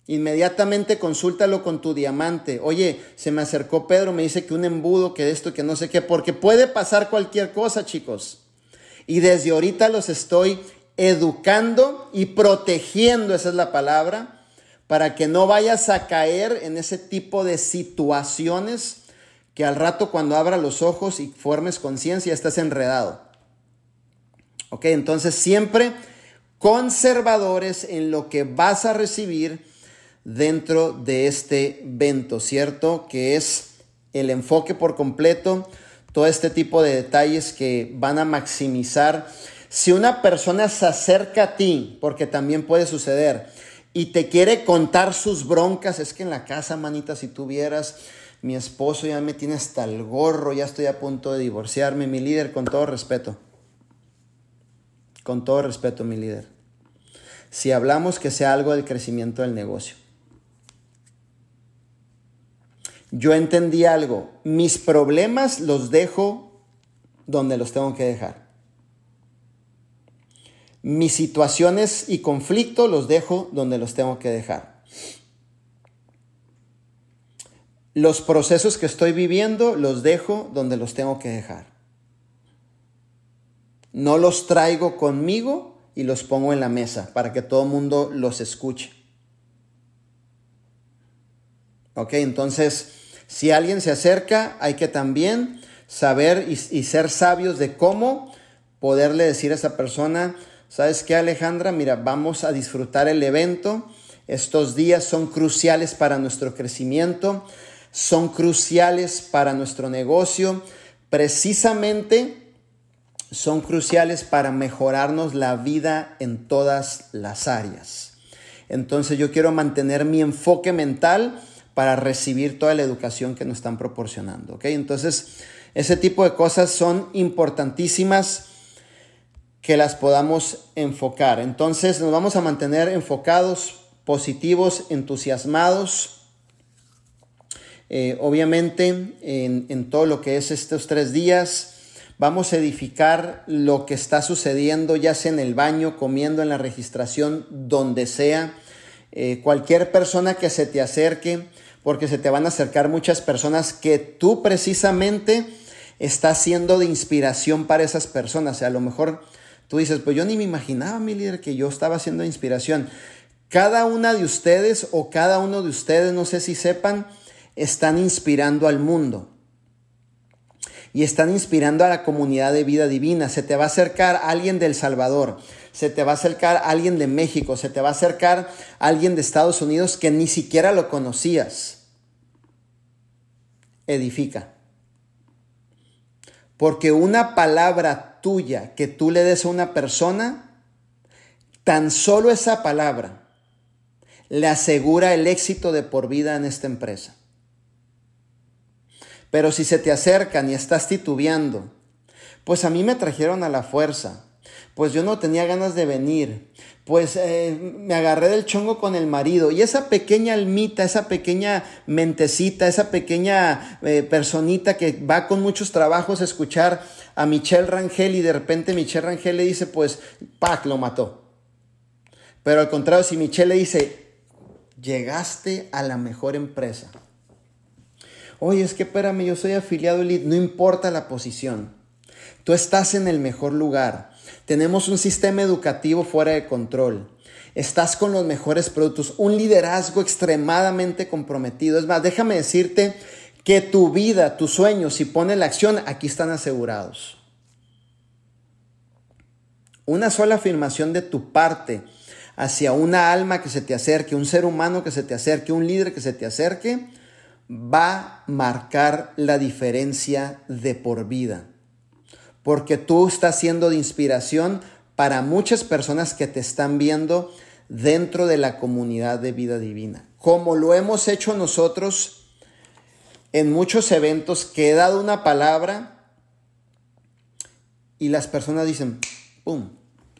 Inmediatamente consúltalo con tu diamante. Oye, se me acercó Pedro, me dice que un embudo, que esto, que no sé qué, porque puede pasar cualquier cosa, chicos. Y desde ahorita los estoy educando y protegiendo, esa es la palabra, para que no vayas a caer en ese tipo de situaciones que al rato cuando abra los ojos y formes conciencia estás enredado. Ok, entonces siempre conservadores en lo que vas a recibir dentro de este evento, ¿cierto? Que es el enfoque por completo, todo este tipo de detalles que van a maximizar. Si una persona se acerca a ti, porque también puede suceder, y te quiere contar sus broncas, es que en la casa, manita, si tú vieras, mi esposo ya me tiene hasta el gorro, ya estoy a punto de divorciarme, mi líder, con todo respeto. Con todo respeto, mi líder. Si hablamos que sea algo del crecimiento del negocio. yo entendí algo. Mis problemas los dejo donde los tengo que dejar. Mis situaciones y conflictos los dejo donde los tengo que dejar. Los procesos que estoy viviendo los dejo donde los tengo que dejar. No los traigo conmigo y los pongo en la mesa para que todo el mundo los escuche. Ok, entonces si alguien se acerca, hay que también saber y, ser sabios de cómo poderle decir a esa persona, ¿sabes qué Alejandra? Mira, vamos a disfrutar el evento. Estos días son cruciales para nuestro crecimiento, son cruciales para nuestro negocio, precisamente son cruciales para mejorarnos la vida en todas las áreas. Entonces yo quiero mantener mi enfoque mental para recibir toda la educación que nos están proporcionando. ¿ok? Entonces, ese tipo de cosas son importantísimas que las podamos enfocar. Entonces, nos vamos a mantener enfocados, positivos, entusiasmados. Eh, obviamente, en, en todo lo que es estos tres días, vamos a edificar lo que está sucediendo, ya sea en el baño, comiendo, en la registración, donde sea. Eh, cualquier persona que se te acerque, porque se te van a acercar muchas personas que tú precisamente estás siendo de inspiración para esas personas. O sea, a lo mejor tú dices, pues yo ni me imaginaba, mi líder, que yo estaba siendo de inspiración. Cada una de ustedes o cada uno de ustedes, no sé si sepan, están inspirando al mundo. Y están inspirando a la comunidad de vida divina. Se te va a acercar alguien del Salvador se te va a acercar alguien de México, se te va a acercar alguien de Estados Unidos que ni siquiera lo conocías. Edifica. Porque una palabra tuya que tú le des a una persona, tan solo esa palabra le asegura el éxito de por vida en esta empresa. Pero si se te acercan y estás titubeando, pues a mí me trajeron a la fuerza pues yo no tenía ganas de venir, pues eh, me agarré del chongo con el marido y esa pequeña almita, esa pequeña mentecita, esa pequeña eh, personita que va con muchos trabajos a escuchar a Michelle Rangel y de repente Michelle Rangel le dice, pues, Pac lo mató. Pero al contrario, si Michelle le dice, llegaste a la mejor empresa. Oye, es que espérame, yo soy afiliado elite, no importa la posición. Tú estás en el mejor lugar. Tenemos un sistema educativo fuera de control. Estás con los mejores productos, un liderazgo extremadamente comprometido. Es más, déjame decirte que tu vida, tus sueños, si pones la acción, aquí están asegurados. Una sola afirmación de tu parte hacia una alma que se te acerque, un ser humano que se te acerque, un líder que se te acerque, va a marcar la diferencia de por vida porque tú estás siendo de inspiración para muchas personas que te están viendo dentro de la comunidad de vida divina. Como lo hemos hecho nosotros en muchos eventos que he dado una palabra y las personas dicen, ¡pum!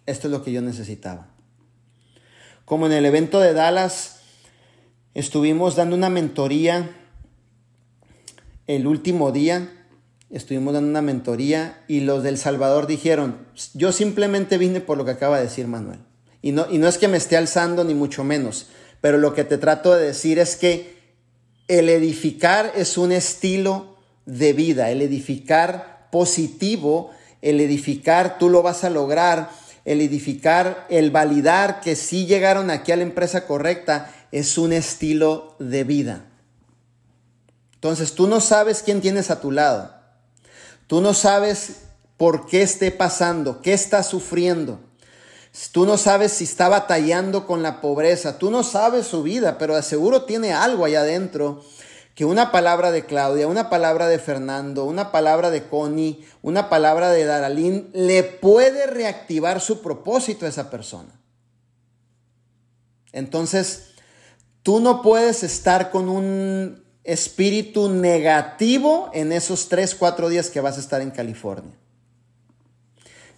Esto es lo que yo necesitaba. Como en el evento de Dallas, estuvimos dando una mentoría el último día estuvimos dando una mentoría y los del Salvador dijeron, yo simplemente vine por lo que acaba de decir Manuel. Y no, y no es que me esté alzando ni mucho menos, pero lo que te trato de decir es que el edificar es un estilo de vida, el edificar positivo, el edificar tú lo vas a lograr, el edificar, el validar que sí llegaron aquí a la empresa correcta es un estilo de vida. Entonces tú no sabes quién tienes a tu lado. Tú no sabes por qué esté pasando, qué está sufriendo. Tú no sabes si está batallando con la pobreza. Tú no sabes su vida, pero de seguro tiene algo allá adentro que una palabra de Claudia, una palabra de Fernando, una palabra de Connie, una palabra de Daralín le puede reactivar su propósito a esa persona. Entonces, tú no puedes estar con un espíritu negativo en esos 3, 4 días que vas a estar en California.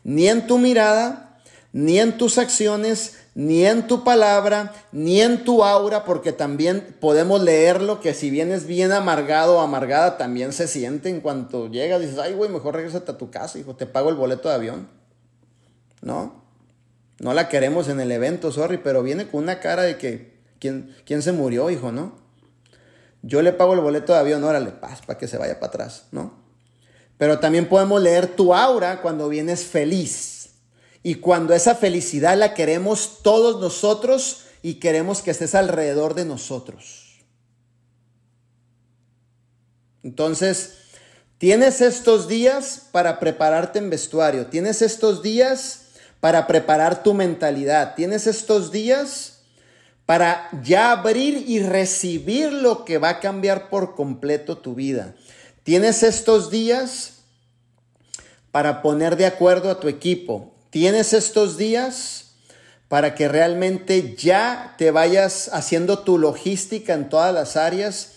Ni en tu mirada, ni en tus acciones, ni en tu palabra, ni en tu aura, porque también podemos leerlo que si vienes bien amargado o amargada, también se siente en cuanto llegas, dices, ay, güey, mejor regresate a tu casa, hijo, te pago el boleto de avión. ¿No? No la queremos en el evento, sorry, pero viene con una cara de que, ¿quién, quién se murió, hijo, no? Yo le pago el boleto de avión, órale, paz, para que se vaya para atrás, ¿no? Pero también podemos leer tu aura cuando vienes feliz. Y cuando esa felicidad la queremos todos nosotros y queremos que estés alrededor de nosotros. Entonces, tienes estos días para prepararte en vestuario, tienes estos días para preparar tu mentalidad, tienes estos días para ya abrir y recibir lo que va a cambiar por completo tu vida. Tienes estos días para poner de acuerdo a tu equipo. Tienes estos días para que realmente ya te vayas haciendo tu logística en todas las áreas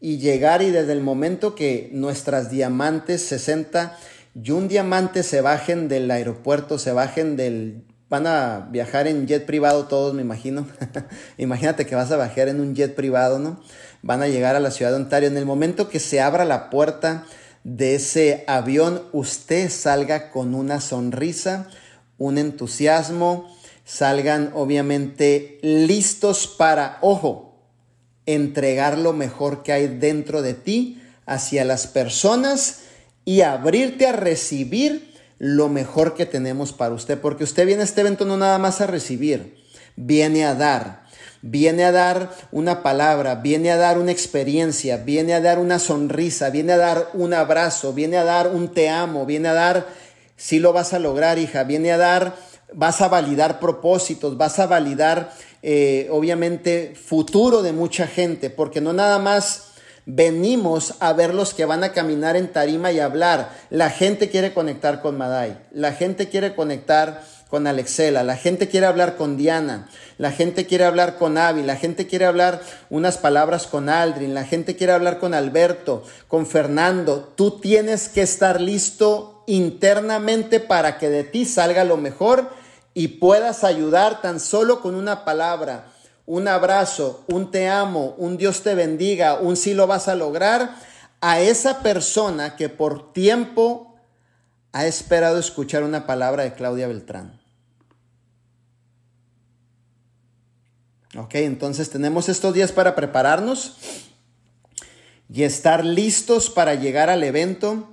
y llegar y desde el momento que nuestras diamantes 60 y un diamante se bajen del aeropuerto, se bajen del van a viajar en jet privado todos, me imagino. Imagínate que vas a viajar en un jet privado, ¿no? Van a llegar a la ciudad de Ontario. En el momento que se abra la puerta de ese avión, usted salga con una sonrisa, un entusiasmo, salgan obviamente listos para, ojo, entregar lo mejor que hay dentro de ti hacia las personas y abrirte a recibir lo mejor que tenemos para usted, porque usted viene a este evento no nada más a recibir, viene a dar. Viene a dar una palabra, viene a dar una experiencia, viene a dar una sonrisa, viene a dar un abrazo, viene a dar un te amo, viene a dar, si lo vas a lograr, hija, viene a dar, vas a validar propósitos, vas a validar, eh, obviamente, futuro de mucha gente, porque no nada más Venimos a ver los que van a caminar en tarima y hablar. La gente quiere conectar con Madai. La gente quiere conectar con Alexela. La gente quiere hablar con Diana. La gente quiere hablar con Avi. La gente quiere hablar unas palabras con Aldrin. La gente quiere hablar con Alberto, con Fernando. Tú tienes que estar listo internamente para que de ti salga lo mejor y puedas ayudar tan solo con una palabra un abrazo, un te amo, un Dios te bendiga, un sí lo vas a lograr, a esa persona que por tiempo ha esperado escuchar una palabra de Claudia Beltrán. Ok, entonces tenemos estos días para prepararnos y estar listos para llegar al evento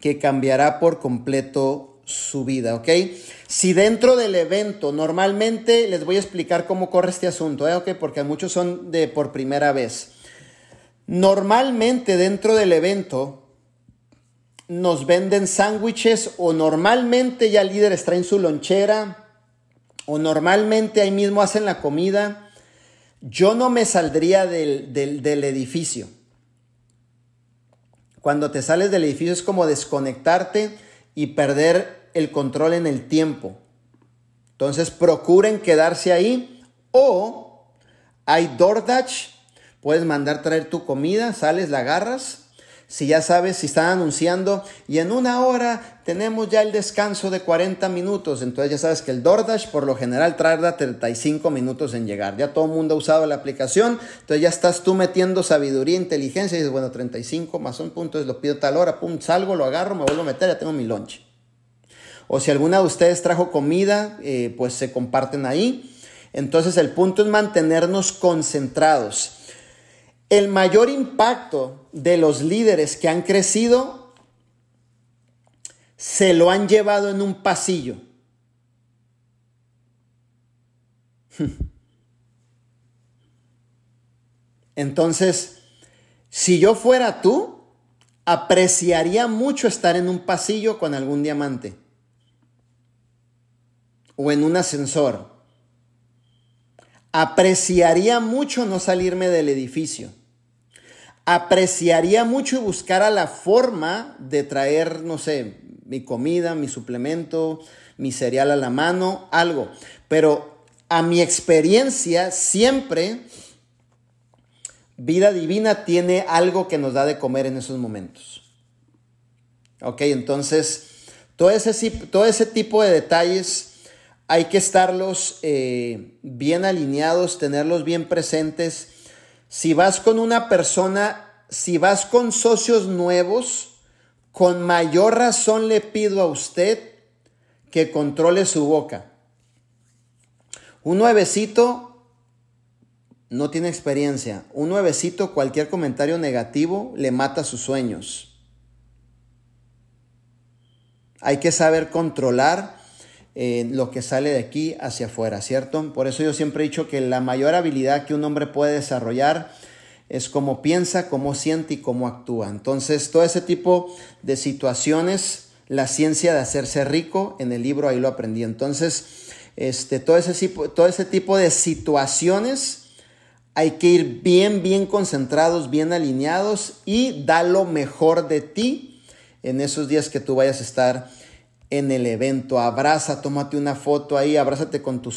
que cambiará por completo su vida, ¿ok? Si dentro del evento, normalmente les voy a explicar cómo corre este asunto, ¿eh? porque muchos son de por primera vez. Normalmente dentro del evento nos venden sándwiches o normalmente ya líderes traen su lonchera o normalmente ahí mismo hacen la comida. Yo no me saldría del, del edificio. Cuando te sales del edificio es como desconectarte y perder el control en el tiempo. Entonces procuren quedarse ahí o hay DoorDash, puedes mandar traer tu comida, sales, la agarras si ya sabes, si están anunciando y en una hora tenemos ya el descanso de 40 minutos, entonces ya sabes que el DoorDash por lo general tarda 35 minutos en llegar. Ya todo el mundo ha usado la aplicación, entonces ya estás tú metiendo sabiduría, inteligencia y dices, bueno, 35 más un punto, lo pido tal hora, pum, salgo, lo agarro, me vuelvo a meter, ya tengo mi lunch. O si alguna de ustedes trajo comida, eh, pues se comparten ahí. Entonces el punto es mantenernos concentrados. El mayor impacto de los líderes que han crecido se lo han llevado en un pasillo. Entonces, si yo fuera tú, apreciaría mucho estar en un pasillo con algún diamante o en un ascensor. Apreciaría mucho no salirme del edificio apreciaría mucho y buscara la forma de traer, no sé, mi comida, mi suplemento, mi cereal a la mano, algo. Pero a mi experiencia, siempre vida divina tiene algo que nos da de comer en esos momentos. Ok, entonces, todo ese, todo ese tipo de detalles hay que estarlos eh, bien alineados, tenerlos bien presentes si vas con una persona, si vas con socios nuevos, con mayor razón le pido a usted que controle su boca. Un nuevecito no tiene experiencia. Un nuevecito, cualquier comentario negativo le mata sus sueños. Hay que saber controlar eh, lo que sale de aquí hacia afuera, ¿cierto? Por eso yo siempre he dicho que la mayor habilidad que un hombre puede desarrollar es cómo piensa, cómo siente y cómo actúa. Entonces, todo ese tipo de situaciones, la ciencia de hacerse rico, en el libro ahí lo aprendí. Entonces, este, todo, ese, todo ese tipo de situaciones hay que ir bien, bien concentrados, bien alineados y da lo mejor de ti en esos días que tú vayas a estar en el evento. Abraza, tómate una foto ahí, abrázate con tu,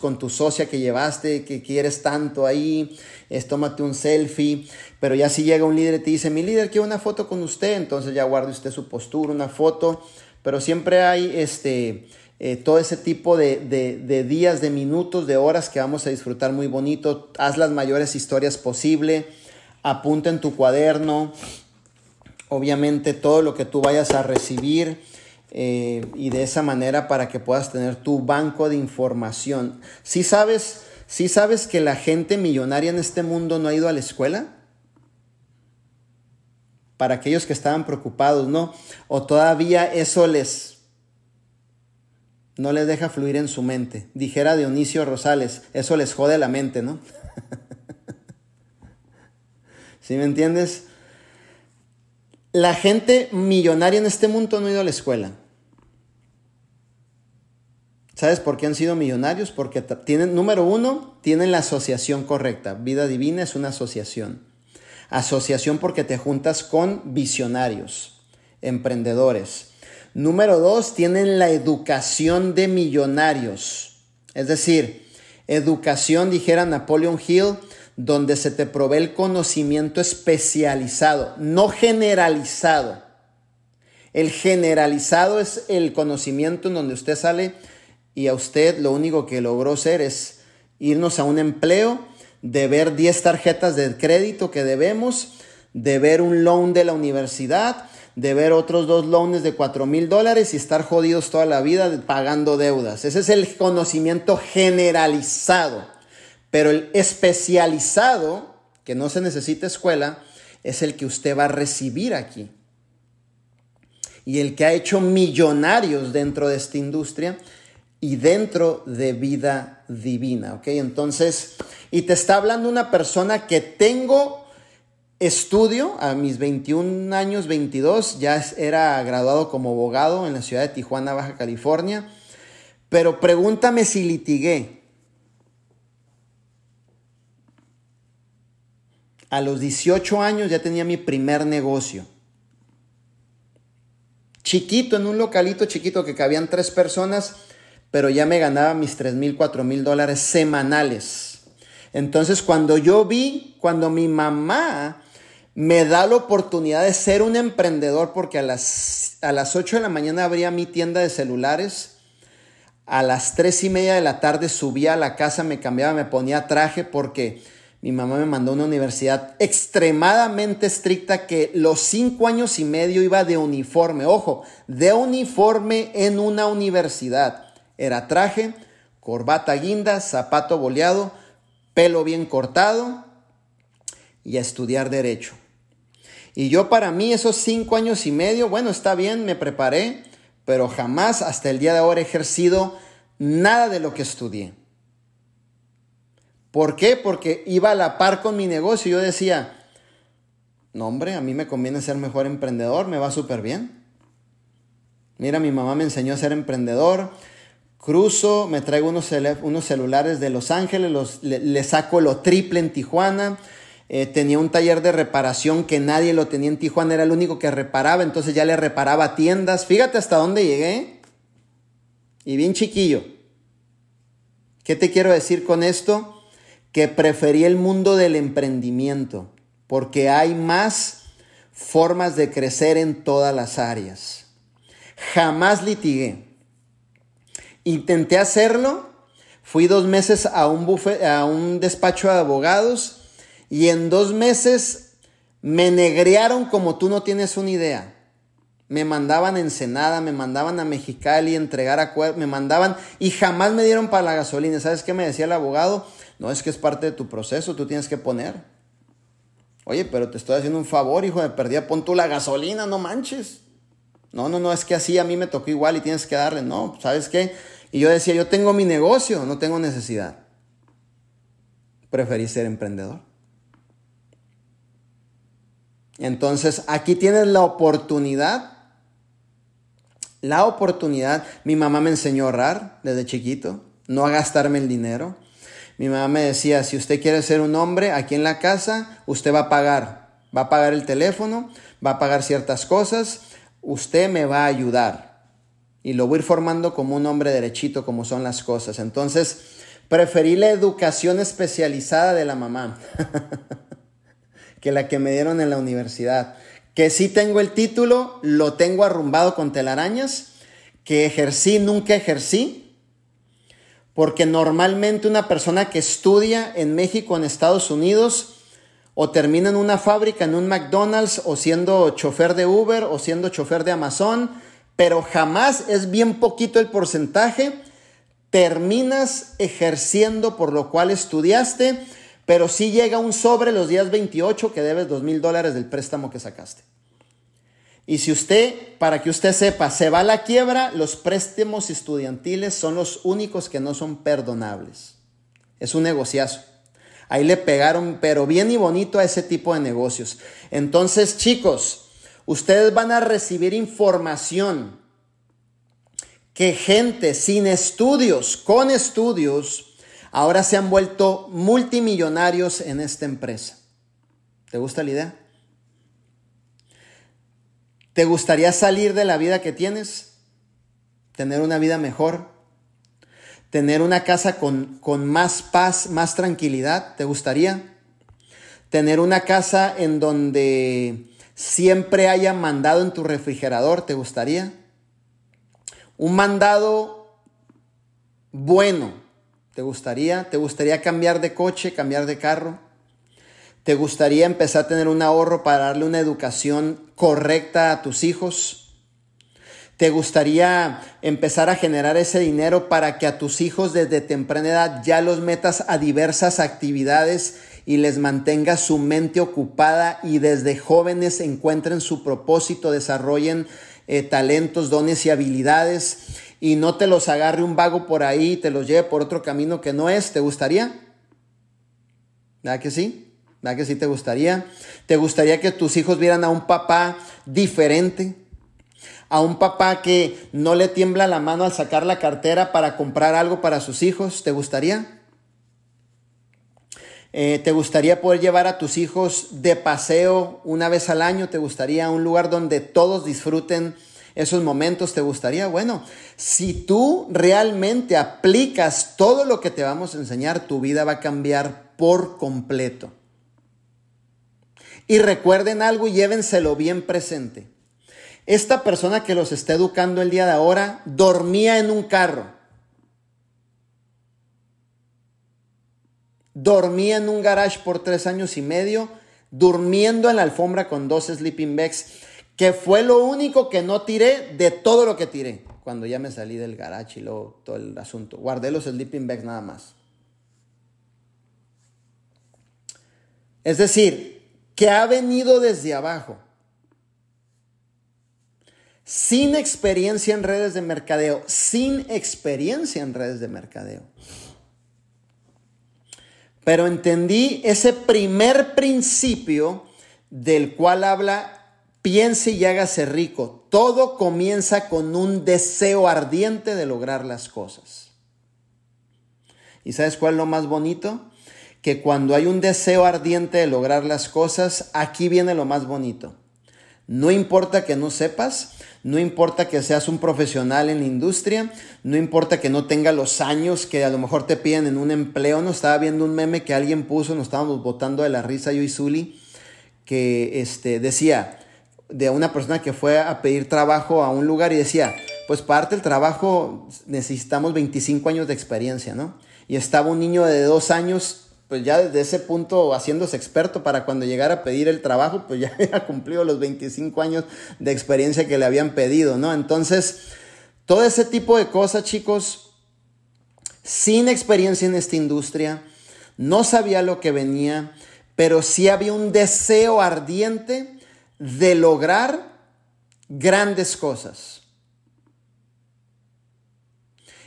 con tu socia que llevaste, que quieres tanto ahí, es, tómate un selfie. Pero ya si llega un líder y te dice, mi líder quiere una foto con usted, entonces ya guarde usted su postura, una foto. Pero siempre hay este, eh, todo ese tipo de, de, días, de minutos, de horas que vamos a disfrutar muy bonito. Haz las mayores historias posible. Apunta en tu cuaderno. Obviamente todo lo que tú vayas a recibir eh, y de esa manera para que puedas tener tu banco de información. Si sabes, si sabes que la gente millonaria en este mundo no ha ido a la escuela? Para aquellos que estaban preocupados, ¿no? O todavía eso les no les deja fluir en su mente. Dijera Dionisio Rosales, eso les jode la mente, ¿no? ¿Sí me entiendes? La gente millonaria en este mundo no ha ido a la escuela. ¿Sabes por qué han sido millonarios? Porque tienen, número uno, tienen la asociación correcta. Vida Divina es una asociación. Asociación porque te juntas con visionarios, emprendedores. Número dos, tienen la educación de millonarios. Es decir, educación, dijera Napoleon Hill, donde se te provee el conocimiento especializado, no generalizado. El generalizado es el conocimiento en donde usted sale y a usted lo único que logró ser es irnos a un empleo, de ver 10 tarjetas de crédito que debemos, de ver un loan de la universidad, de ver otros dos loans de 4 mil dólares y estar jodidos toda la vida pagando deudas. Ese es el conocimiento generalizado. Pero el especializado, que no se necesita escuela, es el que usted va a recibir aquí. Y el que ha hecho millonarios dentro de esta industria y dentro de vida divina, ¿ok? Entonces, y te está hablando una persona que tengo estudio a mis 21 años, 22, ya era graduado como abogado en la ciudad de Tijuana, Baja California, pero pregúntame si litigué. A los 18 años ya tenía mi primer negocio. chiquito, en un localito chiquito que cabían tres personas, pero ya me ganaba mis tres mil, cuatro mil dólares semanales. Entonces, cuando yo vi, cuando mi mamá me da la oportunidad de ser un emprendedor, porque a las, a las 8 de la mañana abría mi tienda de celulares, a las tres y media de la tarde subía a la casa, me cambiaba, me ponía traje, porque mi mamá me mandó a una universidad extremadamente estricta que los cinco años y medio iba de uniforme, ojo, de uniforme en una universidad. Era traje, corbata guinda, zapato boleado, pelo bien cortado y a estudiar derecho. Y yo para mí esos cinco años y medio, bueno, está bien, me preparé, pero jamás hasta el día de ahora he ejercido nada de lo que estudié. ¿Por qué? Porque iba a la par con mi negocio. Yo decía, no hombre, a mí me conviene ser mejor emprendedor, me va súper bien. Mira, mi mamá me enseñó a ser emprendedor, Cruzo, me traigo unos, unos celulares de Los Ángeles, los, le, saco lo triple en Tijuana. Eh, tenía un taller de reparación que nadie lo tenía en Tijuana, era el único que reparaba, entonces ya le reparaba tiendas. Fíjate hasta dónde llegué. Y bien chiquillo. ¿Qué te quiero decir con esto? Que preferí el mundo del emprendimiento, porque hay más formas de crecer en todas las áreas. Jamás litigué. Intenté hacerlo, fui dos meses a un, a un despacho de abogados y en dos meses me negrearon como tú no tienes una idea. Me mandaban a Ensenada, me mandaban a Mexicali, entregar a me mandaban y jamás me dieron para la gasolina. ¿Sabes qué me decía el abogado? No, es que es parte de tu proceso, tú tienes que poner. Oye, pero te estoy haciendo un favor, hijo de perdida, pon tú la gasolina, no manches. No, no, no, es que así a mí me tocó igual y tienes que darle. No, ¿sabes qué? Y yo decía, yo tengo mi negocio, no tengo necesidad. Preferí ser emprendedor. Entonces, aquí tienes la oportunidad. La oportunidad. Mi mamá me enseñó a ahorrar desde chiquito, no a gastarme el dinero. Mi mamá me decía, si usted quiere ser un hombre aquí en la casa, usted va a pagar. Va a pagar el teléfono, va a pagar ciertas cosas, usted me va a ayudar y lo voy a ir formando como un hombre derechito, como son las cosas. Entonces, preferí la educación especializada de la mamá que la que me dieron en la universidad. Que sí tengo el título, lo tengo arrumbado con telarañas, que ejercí, nunca ejercí, porque normalmente una persona que estudia en México, en Estados Unidos, o termina en una fábrica, en un McDonald's, o siendo chofer de Uber, o siendo chofer de Amazon, pero jamás es bien poquito el porcentaje, terminas ejerciendo por lo cual estudiaste, pero sí llega un sobre los días 28 que debes dos mil dólares del préstamo que sacaste. Y si usted, para que usted sepa, se va a la quiebra, los préstamos estudiantiles son los únicos que no son perdonables. Es un negociazo. Ahí le pegaron, pero bien y bonito a ese tipo de negocios. Entonces, chicos, ustedes van a recibir información que gente sin estudios, con estudios, ahora se han vuelto multimillonarios en esta empresa. ¿Te gusta la idea? ¿Te gustaría salir de la vida que tienes? ¿Tener una vida mejor? ¿Tener una casa con, con más paz, más tranquilidad? ¿Te gustaría? ¿Tener una casa en donde siempre haya mandado en tu refrigerador, ¿te gustaría? Un mandado bueno, ¿te gustaría? ¿Te gustaría cambiar de coche, cambiar de carro? ¿Te gustaría empezar a tener un ahorro para darle una educación correcta a tus hijos? ¿Te gustaría empezar a generar ese dinero para que a tus hijos desde temprana edad ya los metas a diversas actividades y les mantenga su mente ocupada y desde jóvenes encuentren su propósito, desarrollen eh, talentos, dones y habilidades y no te los agarre un vago por ahí y te los lleve por otro camino que no es. ¿Te gustaría? ¿Verdad que sí? ¿Verdad que sí te gustaría? ¿Te gustaría que tus hijos vieran a un papá diferente? A un papá que no le tiembla la mano al sacar la cartera para comprar algo para sus hijos. ¿Te gustaría? Eh, ¿Te gustaría poder llevar a tus hijos de paseo una vez al año? ¿Te gustaría un lugar donde todos disfruten esos momentos te gustaría. Bueno, si tú realmente aplicas todo lo que te vamos a enseñar, tu vida va a cambiar por completo. Y recuerden algo y llévenselo bien presente. Esta persona que los está educando el día de ahora dormía en un carro. Dormía en un garage por tres años y medio, durmiendo en la alfombra con dos sleeping bags, que fue lo único que no tiré de todo lo que tiré. Cuando ya me salí del garage y luego todo el asunto. Guardé los sleeping bags nada más. Es decir, que ha venido desde abajo, sin experiencia en redes de mercadeo, sin experiencia en redes de mercadeo. Pero entendí ese primer principio del cual habla, piense y hágase rico. Todo comienza con un deseo ardiente de lograr las cosas. ¿Y sabes cuál es lo más bonito? Que cuando hay un deseo ardiente de lograr las cosas, aquí viene lo más bonito. No importa que no sepas, no importa que seas un profesional en la industria, no importa que no tenga los años que a lo mejor te piden en un empleo. No estaba viendo un meme que alguien puso, nos estábamos botando de la risa yo y Zuli, que este, decía de una persona que fue a pedir trabajo a un lugar y decía, pues parte del trabajo necesitamos 25 años de experiencia, ¿no? Y estaba un niño de dos años pues ya desde ese punto haciéndose experto para cuando llegara a pedir el trabajo, pues ya había cumplido los 25 años de experiencia que le habían pedido, ¿no? Entonces, todo ese tipo de cosas, chicos, sin experiencia en esta industria, no sabía lo que venía, pero sí había un deseo ardiente de lograr grandes cosas.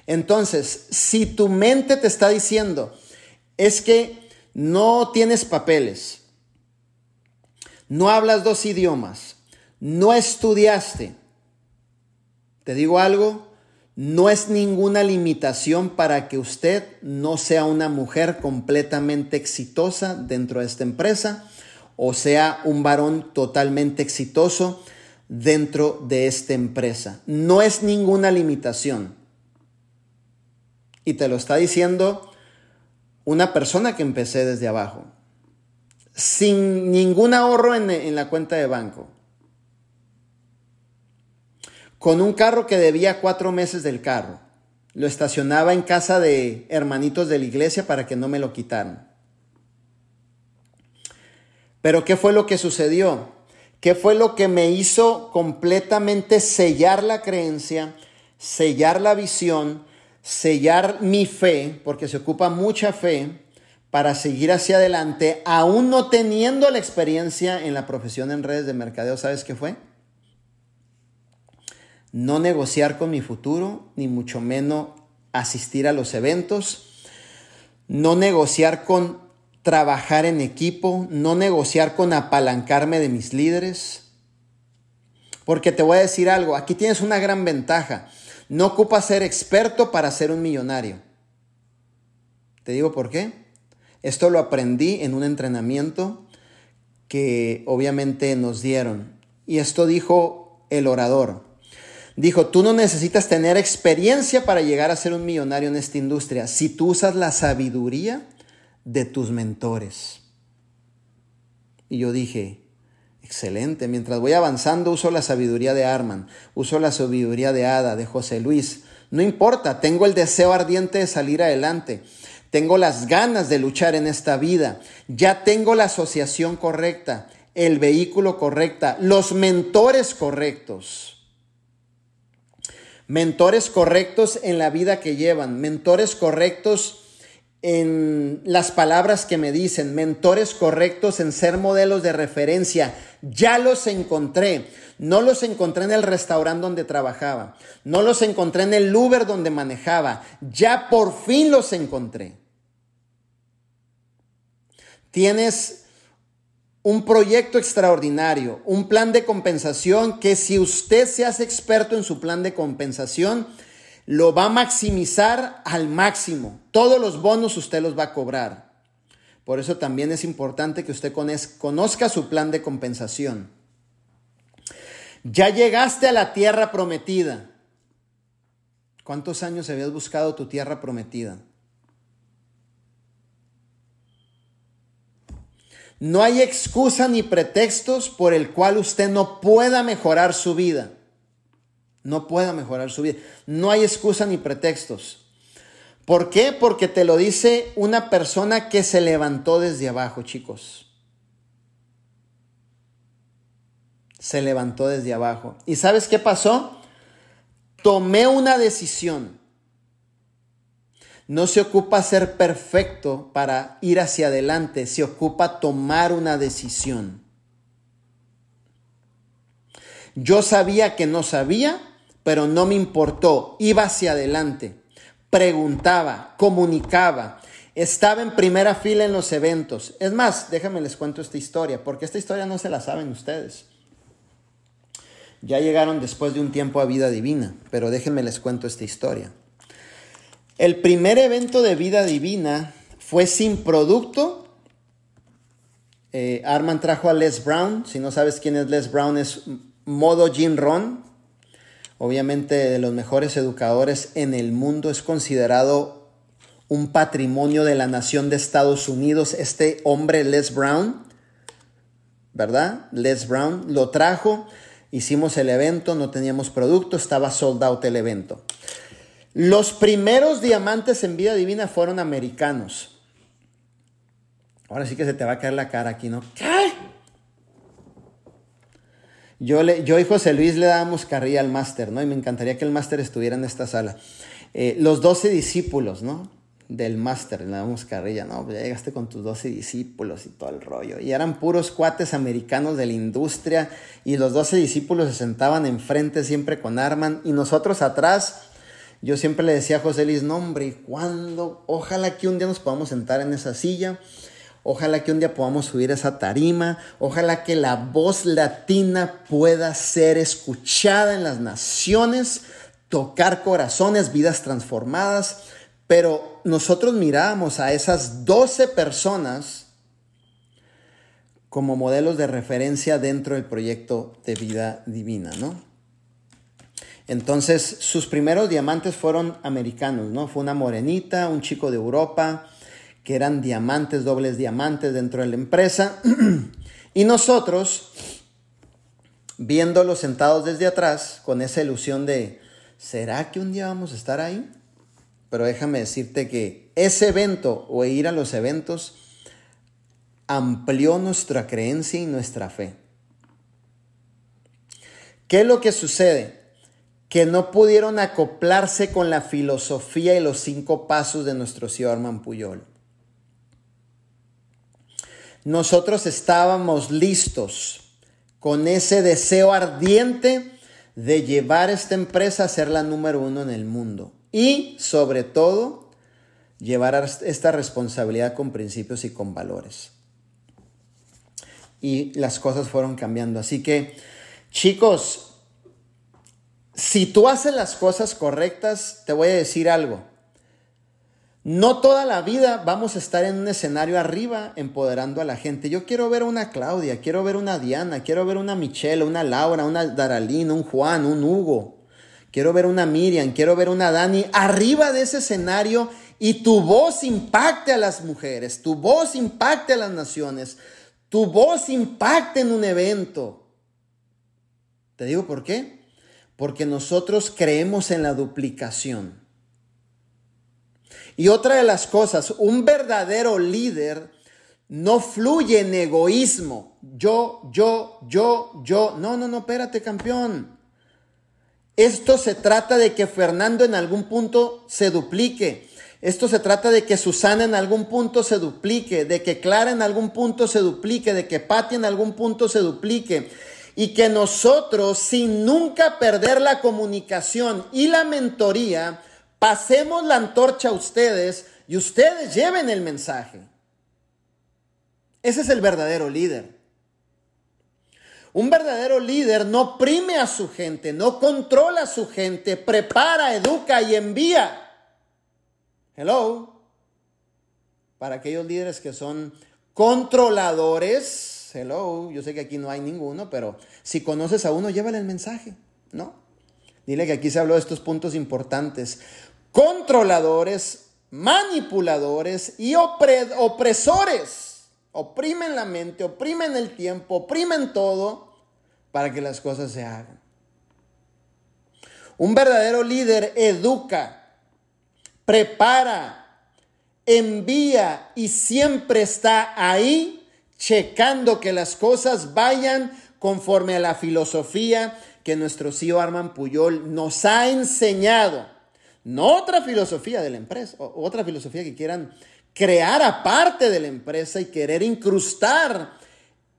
Entonces, si tu mente te está diciendo, es que no tienes papeles, no hablas dos idiomas, no estudiaste. Te digo algo, no es ninguna limitación para que usted no sea una mujer completamente exitosa dentro de esta empresa o sea un varón totalmente exitoso dentro de esta empresa. No es ninguna limitación. Y te lo está diciendo una persona que empecé desde abajo, sin ningún ahorro en, la cuenta de banco, con un carro que debía cuatro meses del carro. Lo estacionaba en casa de hermanitos de la iglesia para que no me lo quitaran. Pero ¿qué fue lo que sucedió? ¿Qué fue lo que me hizo completamente sellar la creencia, sellar la visión sellar mi fe, porque se ocupa mucha fe para seguir hacia adelante, aún no teniendo la experiencia en la profesión en redes de mercadeo, ¿sabes qué fue? No negociar con mi futuro, ni mucho menos asistir a los eventos, no negociar con trabajar en equipo, no negociar con apalancarme de mis líderes. Porque te voy a decir algo, aquí tienes una gran ventaja. No ocupa ser experto para ser un millonario. Te digo por qué. Esto lo aprendí en un entrenamiento que obviamente nos dieron. Y esto dijo el orador. Dijo, tú no necesitas tener experiencia para llegar a ser un millonario en esta industria si tú usas la sabiduría de tus mentores. Y yo dije, Excelente. Mientras voy avanzando, uso la sabiduría de Arman, uso la sabiduría de Ada, de José Luis. No importa, tengo el deseo ardiente de salir adelante. Tengo las ganas de luchar en esta vida. Ya tengo la asociación correcta, el vehículo correcta, los mentores correctos. Mentores correctos en la vida que llevan, mentores correctos en las palabras que me dicen, mentores correctos en ser modelos de referencia. Ya los encontré. No los encontré en el restaurante donde trabajaba. No los encontré en el Uber donde manejaba. Ya por fin los encontré. Tienes un proyecto extraordinario, un plan de compensación que si usted se hace experto en su plan de compensación, lo va a maximizar al máximo. Todos los bonos usted los va a cobrar. Por eso también es importante que usted conozca su plan de compensación. Ya llegaste a la tierra prometida. ¿Cuántos años habías buscado tu tierra prometida? No hay excusa ni pretextos por el cual usted no pueda mejorar su vida. No pueda mejorar su vida. No hay excusa ni pretextos. ¿Por qué? Porque te lo dice una persona que se levantó desde abajo, chicos. Se levantó desde abajo. ¿Y sabes qué pasó? Tomé una decisión. No se ocupa ser perfecto para ir hacia adelante, se ocupa tomar una decisión. Yo sabía que no sabía, pero no me importó, iba hacia adelante, preguntaba, comunicaba, estaba en primera fila en los eventos. Es más, déjame les cuento esta historia, porque esta historia no se la saben ustedes. Ya llegaron después de un tiempo a vida divina, pero déjenme les cuento esta historia. El primer evento de vida divina fue sin producto. Eh, Arman trajo a Les Brown. Si no sabes quién es Les Brown, es modo Jim Ron. Obviamente de los mejores educadores en el mundo. Es considerado un patrimonio de la nación de Estados Unidos. Este hombre, Les Brown, ¿verdad? Les Brown lo trajo. Hicimos el evento, no teníamos producto, estaba sold out el evento. Los primeros diamantes en vida divina fueron americanos. Ahora sí que se te va a caer la cara aquí, ¿no? ¿Qué? Yo, le, yo y José Luis le dábamos carrilla al máster, ¿no? Y me encantaría que el máster estuviera en esta sala. Eh, los doce discípulos, ¿no? Del máster, le dábamos carrilla, ¿no? Ya llegaste con tus doce discípulos y todo el rollo. Y eran puros cuates americanos de la industria. Y los doce discípulos se sentaban enfrente siempre con Arman. Y nosotros atrás yo siempre le decía a José Luis, no hombre, ¿cuándo? Ojalá que un día nos podamos sentar en esa silla. Ojalá que un día podamos subir esa tarima. Ojalá que la voz latina pueda ser escuchada en las naciones, tocar corazones, vidas transformadas. Pero nosotros mirábamos a esas 12 personas como modelos de referencia dentro del proyecto de vida divina, ¿no? Entonces, sus primeros diamantes fueron americanos, ¿no? Fue una morenita, un chico de Europa, que eran diamantes, dobles diamantes dentro de la empresa. y nosotros, viéndolos sentados desde atrás, con esa ilusión de, ¿será que un día vamos a estar ahí? Pero déjame decirte que ese evento o ir a los eventos amplió nuestra creencia y nuestra fe. ¿Qué es lo que sucede? que no pudieron acoplarse con la filosofía y los cinco pasos de nuestro Armand Puyol. Nosotros estábamos listos con ese deseo ardiente de llevar esta empresa a ser la número uno en el mundo y sobre todo llevar esta responsabilidad con principios y con valores. Y las cosas fueron cambiando. Así que, chicos, si tú haces las cosas correctas, te voy a decir algo. No toda la vida vamos a estar en un escenario arriba empoderando a la gente. Yo quiero ver a una Claudia, quiero ver una Diana, quiero ver una Michelle, una Laura, una Daralina, un Juan, un Hugo. Quiero ver una Miriam, quiero ver una Dani arriba de ese escenario y tu voz impacte a las mujeres, tu voz impacte a las naciones, tu voz impacte en un evento. ¿Te digo por qué? porque nosotros creemos en la duplicación. Y otra de las cosas, un verdadero líder no fluye en egoísmo. Yo, yo, yo, yo. No, no, no, espérate, campeón. Esto se trata de que Fernando en algún punto se duplique. Esto se trata de que Susana en algún punto se duplique, de que Clara en algún punto se duplique, de que Patti en algún punto se duplique y que nosotros, sin nunca perder la comunicación y la mentoría, pasemos la antorcha a ustedes y ustedes lleven el mensaje. Ese es el verdadero líder. Un verdadero líder no prime a su gente, no controla a su gente, prepara, educa y envía. Hello. Para aquellos líderes que son controladores, hello, yo sé que aquí no hay ninguno, pero si conoces a uno, llévale el mensaje, ¿no? Dile que aquí se habló de estos puntos importantes. Controladores, manipuladores y opresores. Oprimen la mente, oprimen el tiempo, oprimen todo para que las cosas se hagan. Un verdadero líder educa, prepara, envía y siempre está ahí checando que las cosas vayan conforme a la filosofía que nuestro CEO Arman Puyol nos ha enseñado. No otra filosofía de la empresa, otra filosofía que quieran crear aparte de la empresa y querer incrustar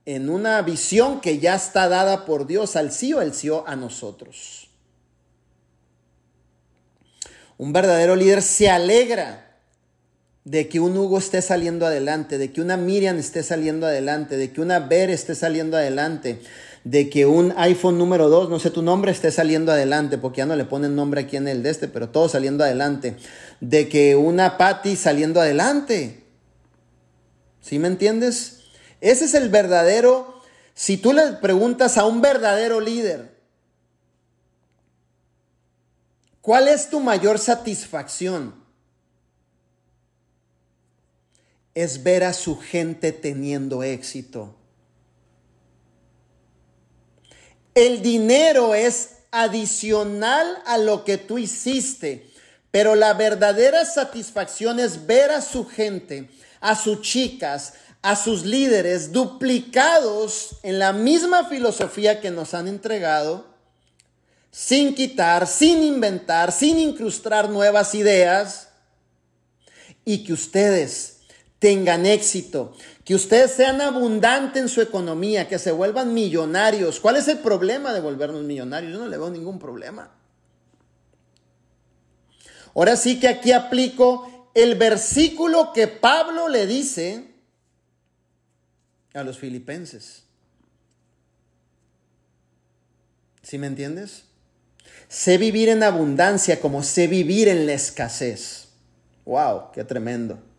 en una visión que ya está dada por Dios al CEO, el CEO a nosotros. Un verdadero líder se alegra de que un Hugo esté saliendo adelante, de que una Miriam esté saliendo adelante, de que una Ver esté saliendo adelante, de que un iPhone número 2, no sé tu nombre, esté saliendo adelante, porque ya no le ponen nombre aquí en el de este, pero todo saliendo adelante, de que una Patty saliendo adelante. ¿Sí me entiendes? Ese es el verdadero, si tú le preguntas a un verdadero líder, ¿cuál es tu mayor satisfacción? Es ver a su gente teniendo éxito. El dinero es adicional a lo que tú hiciste, pero la verdadera satisfacción es ver a su gente, a sus chicas, a sus líderes duplicados en la misma filosofía que nos han entregado, sin quitar, sin inventar, sin incrustar nuevas ideas, y que ustedes tengan éxito, que ustedes sean abundantes en su economía, que se vuelvan millonarios. ¿Cuál es el problema de volvernos millonarios? Yo no le veo ningún problema. Ahora sí que aquí aplico el versículo que Pablo le dice a los filipenses. ¿Sí me entiendes? Sé vivir en abundancia como sé vivir en la escasez. ¡Wow! ¡Qué tremendo!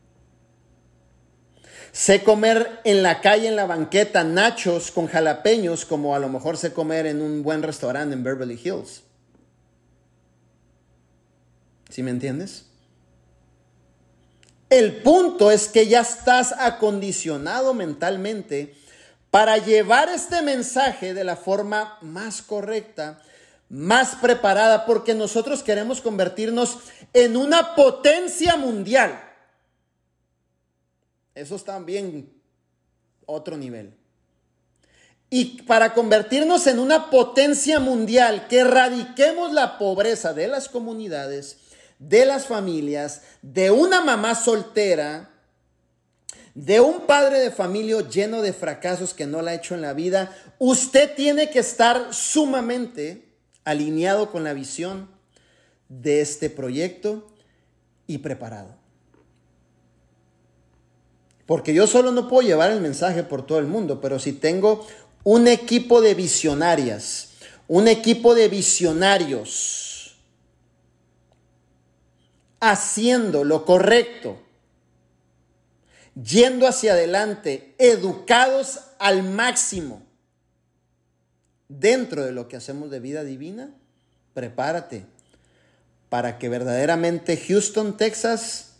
Sé comer en la calle, en la banqueta, nachos con jalapeños, como a lo mejor sé comer en un buen restaurante en Beverly Hills. ¿Sí me entiendes? El punto es que ya estás acondicionado mentalmente para llevar este mensaje de la forma más correcta, más preparada, porque nosotros queremos convertirnos en una potencia mundial. Eso es también otro nivel. Y para convertirnos en una potencia mundial, que erradiquemos la pobreza de las comunidades, de las familias, de una mamá soltera, de un padre de familia lleno de fracasos que no la ha hecho en la vida, usted tiene que estar sumamente alineado con la visión de este proyecto y preparado. Porque yo solo no puedo llevar el mensaje por todo el mundo, pero si tengo un equipo de visionarias, un equipo de visionarios haciendo lo correcto, yendo hacia adelante, educados al máximo dentro de lo que hacemos de vida divina, prepárate para que verdaderamente Houston, Texas,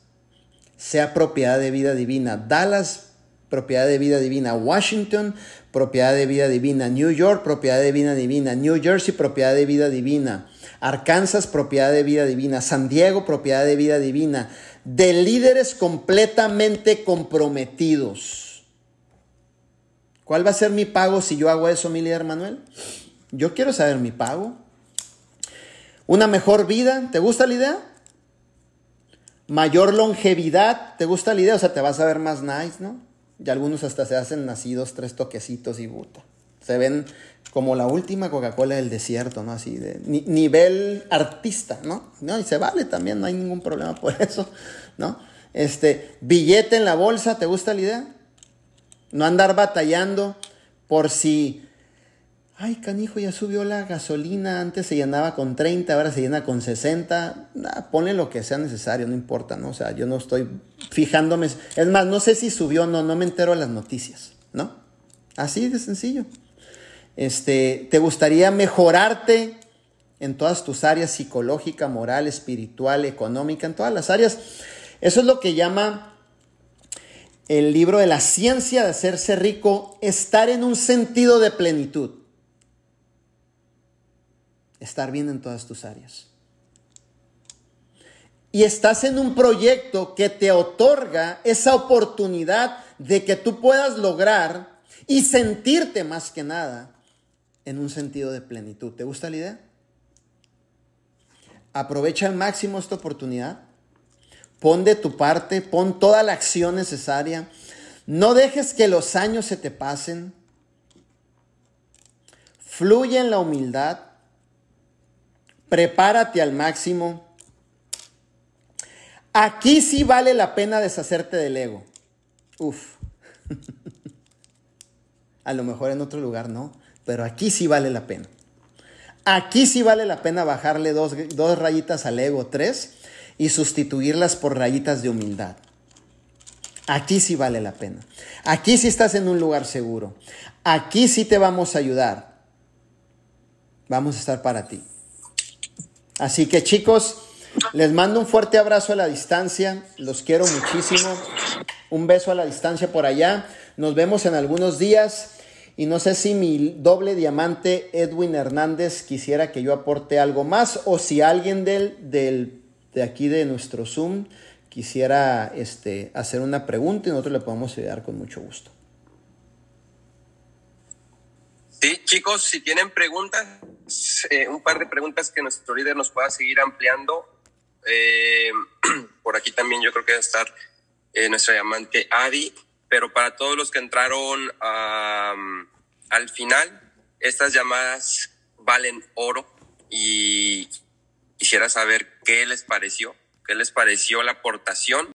sea propiedad de vida divina. Dallas, propiedad de vida divina. Washington, propiedad de vida divina. New York, propiedad de vida divina. New Jersey, propiedad de vida divina. Arkansas, propiedad de vida divina. San Diego, propiedad de vida divina. De líderes completamente comprometidos. ¿Cuál va a ser mi pago si yo hago eso, mi líder Manuel? Yo quiero saber mi pago. Una mejor vida. ¿Te gusta la idea? Mayor longevidad. ¿Te gusta la idea? O sea, te vas a ver más nice, ¿no? Y algunos hasta se hacen nacidos tres toquecitos y buta. Se ven como la última Coca-Cola del desierto, ¿no? Así de nivel artista, ¿no? ¿no? Y se vale también, no hay ningún problema por eso, ¿no? Este, billete en la bolsa, ¿te gusta la idea? No andar batallando por si ay, canijo, ya subió la gasolina, antes se llenaba con 30, ahora se llena con 60, nah, ponle lo que sea necesario, no importa, ¿no? O sea, yo no estoy fijándome, es más, no sé si subió o no, no me entero de las noticias, ¿no? Así de sencillo. Este, ¿Te gustaría mejorarte en todas tus áreas psicológica, moral, espiritual, económica, en todas las áreas? Eso es lo que llama el libro de la ciencia de hacerse rico, estar en un sentido de plenitud. Estar bien en todas tus áreas. Y estás en un proyecto que te otorga esa oportunidad de que tú puedas lograr y sentirte más que nada en un sentido de plenitud. ¿Te gusta la idea? Aprovecha al máximo esta oportunidad. Pon de tu parte, pon toda la acción necesaria. No dejes que los años se te pasen. Fluye en la humildad. Prepárate al máximo. Aquí sí vale la pena deshacerte del ego. Uf. A lo mejor en otro lugar no, pero aquí sí vale la pena. Aquí sí vale la pena bajarle dos, dos rayitas al ego, tres, y sustituirlas por rayitas de humildad. Aquí sí vale la pena. Aquí sí estás en un lugar seguro. Aquí sí te vamos a ayudar. Vamos a estar para ti. Así que chicos, les mando un fuerte abrazo a la distancia. Los quiero muchísimo. Un beso a la distancia por allá. Nos vemos en algunos días. Y no sé si mi doble diamante Edwin Hernández quisiera que yo aporte algo más o si alguien del, del, de aquí de nuestro Zoom quisiera este, hacer una pregunta y nosotros le podemos ayudar con mucho gusto. Sí, chicos, si tienen preguntas, eh, un par de preguntas que nuestro líder nos pueda seguir ampliando. Eh, por aquí también yo creo que va a estar eh, nuestra diamante Adi pero para todos los que entraron al final, estas llamadas valen oro y quisiera saber qué les pareció, qué les pareció la aportación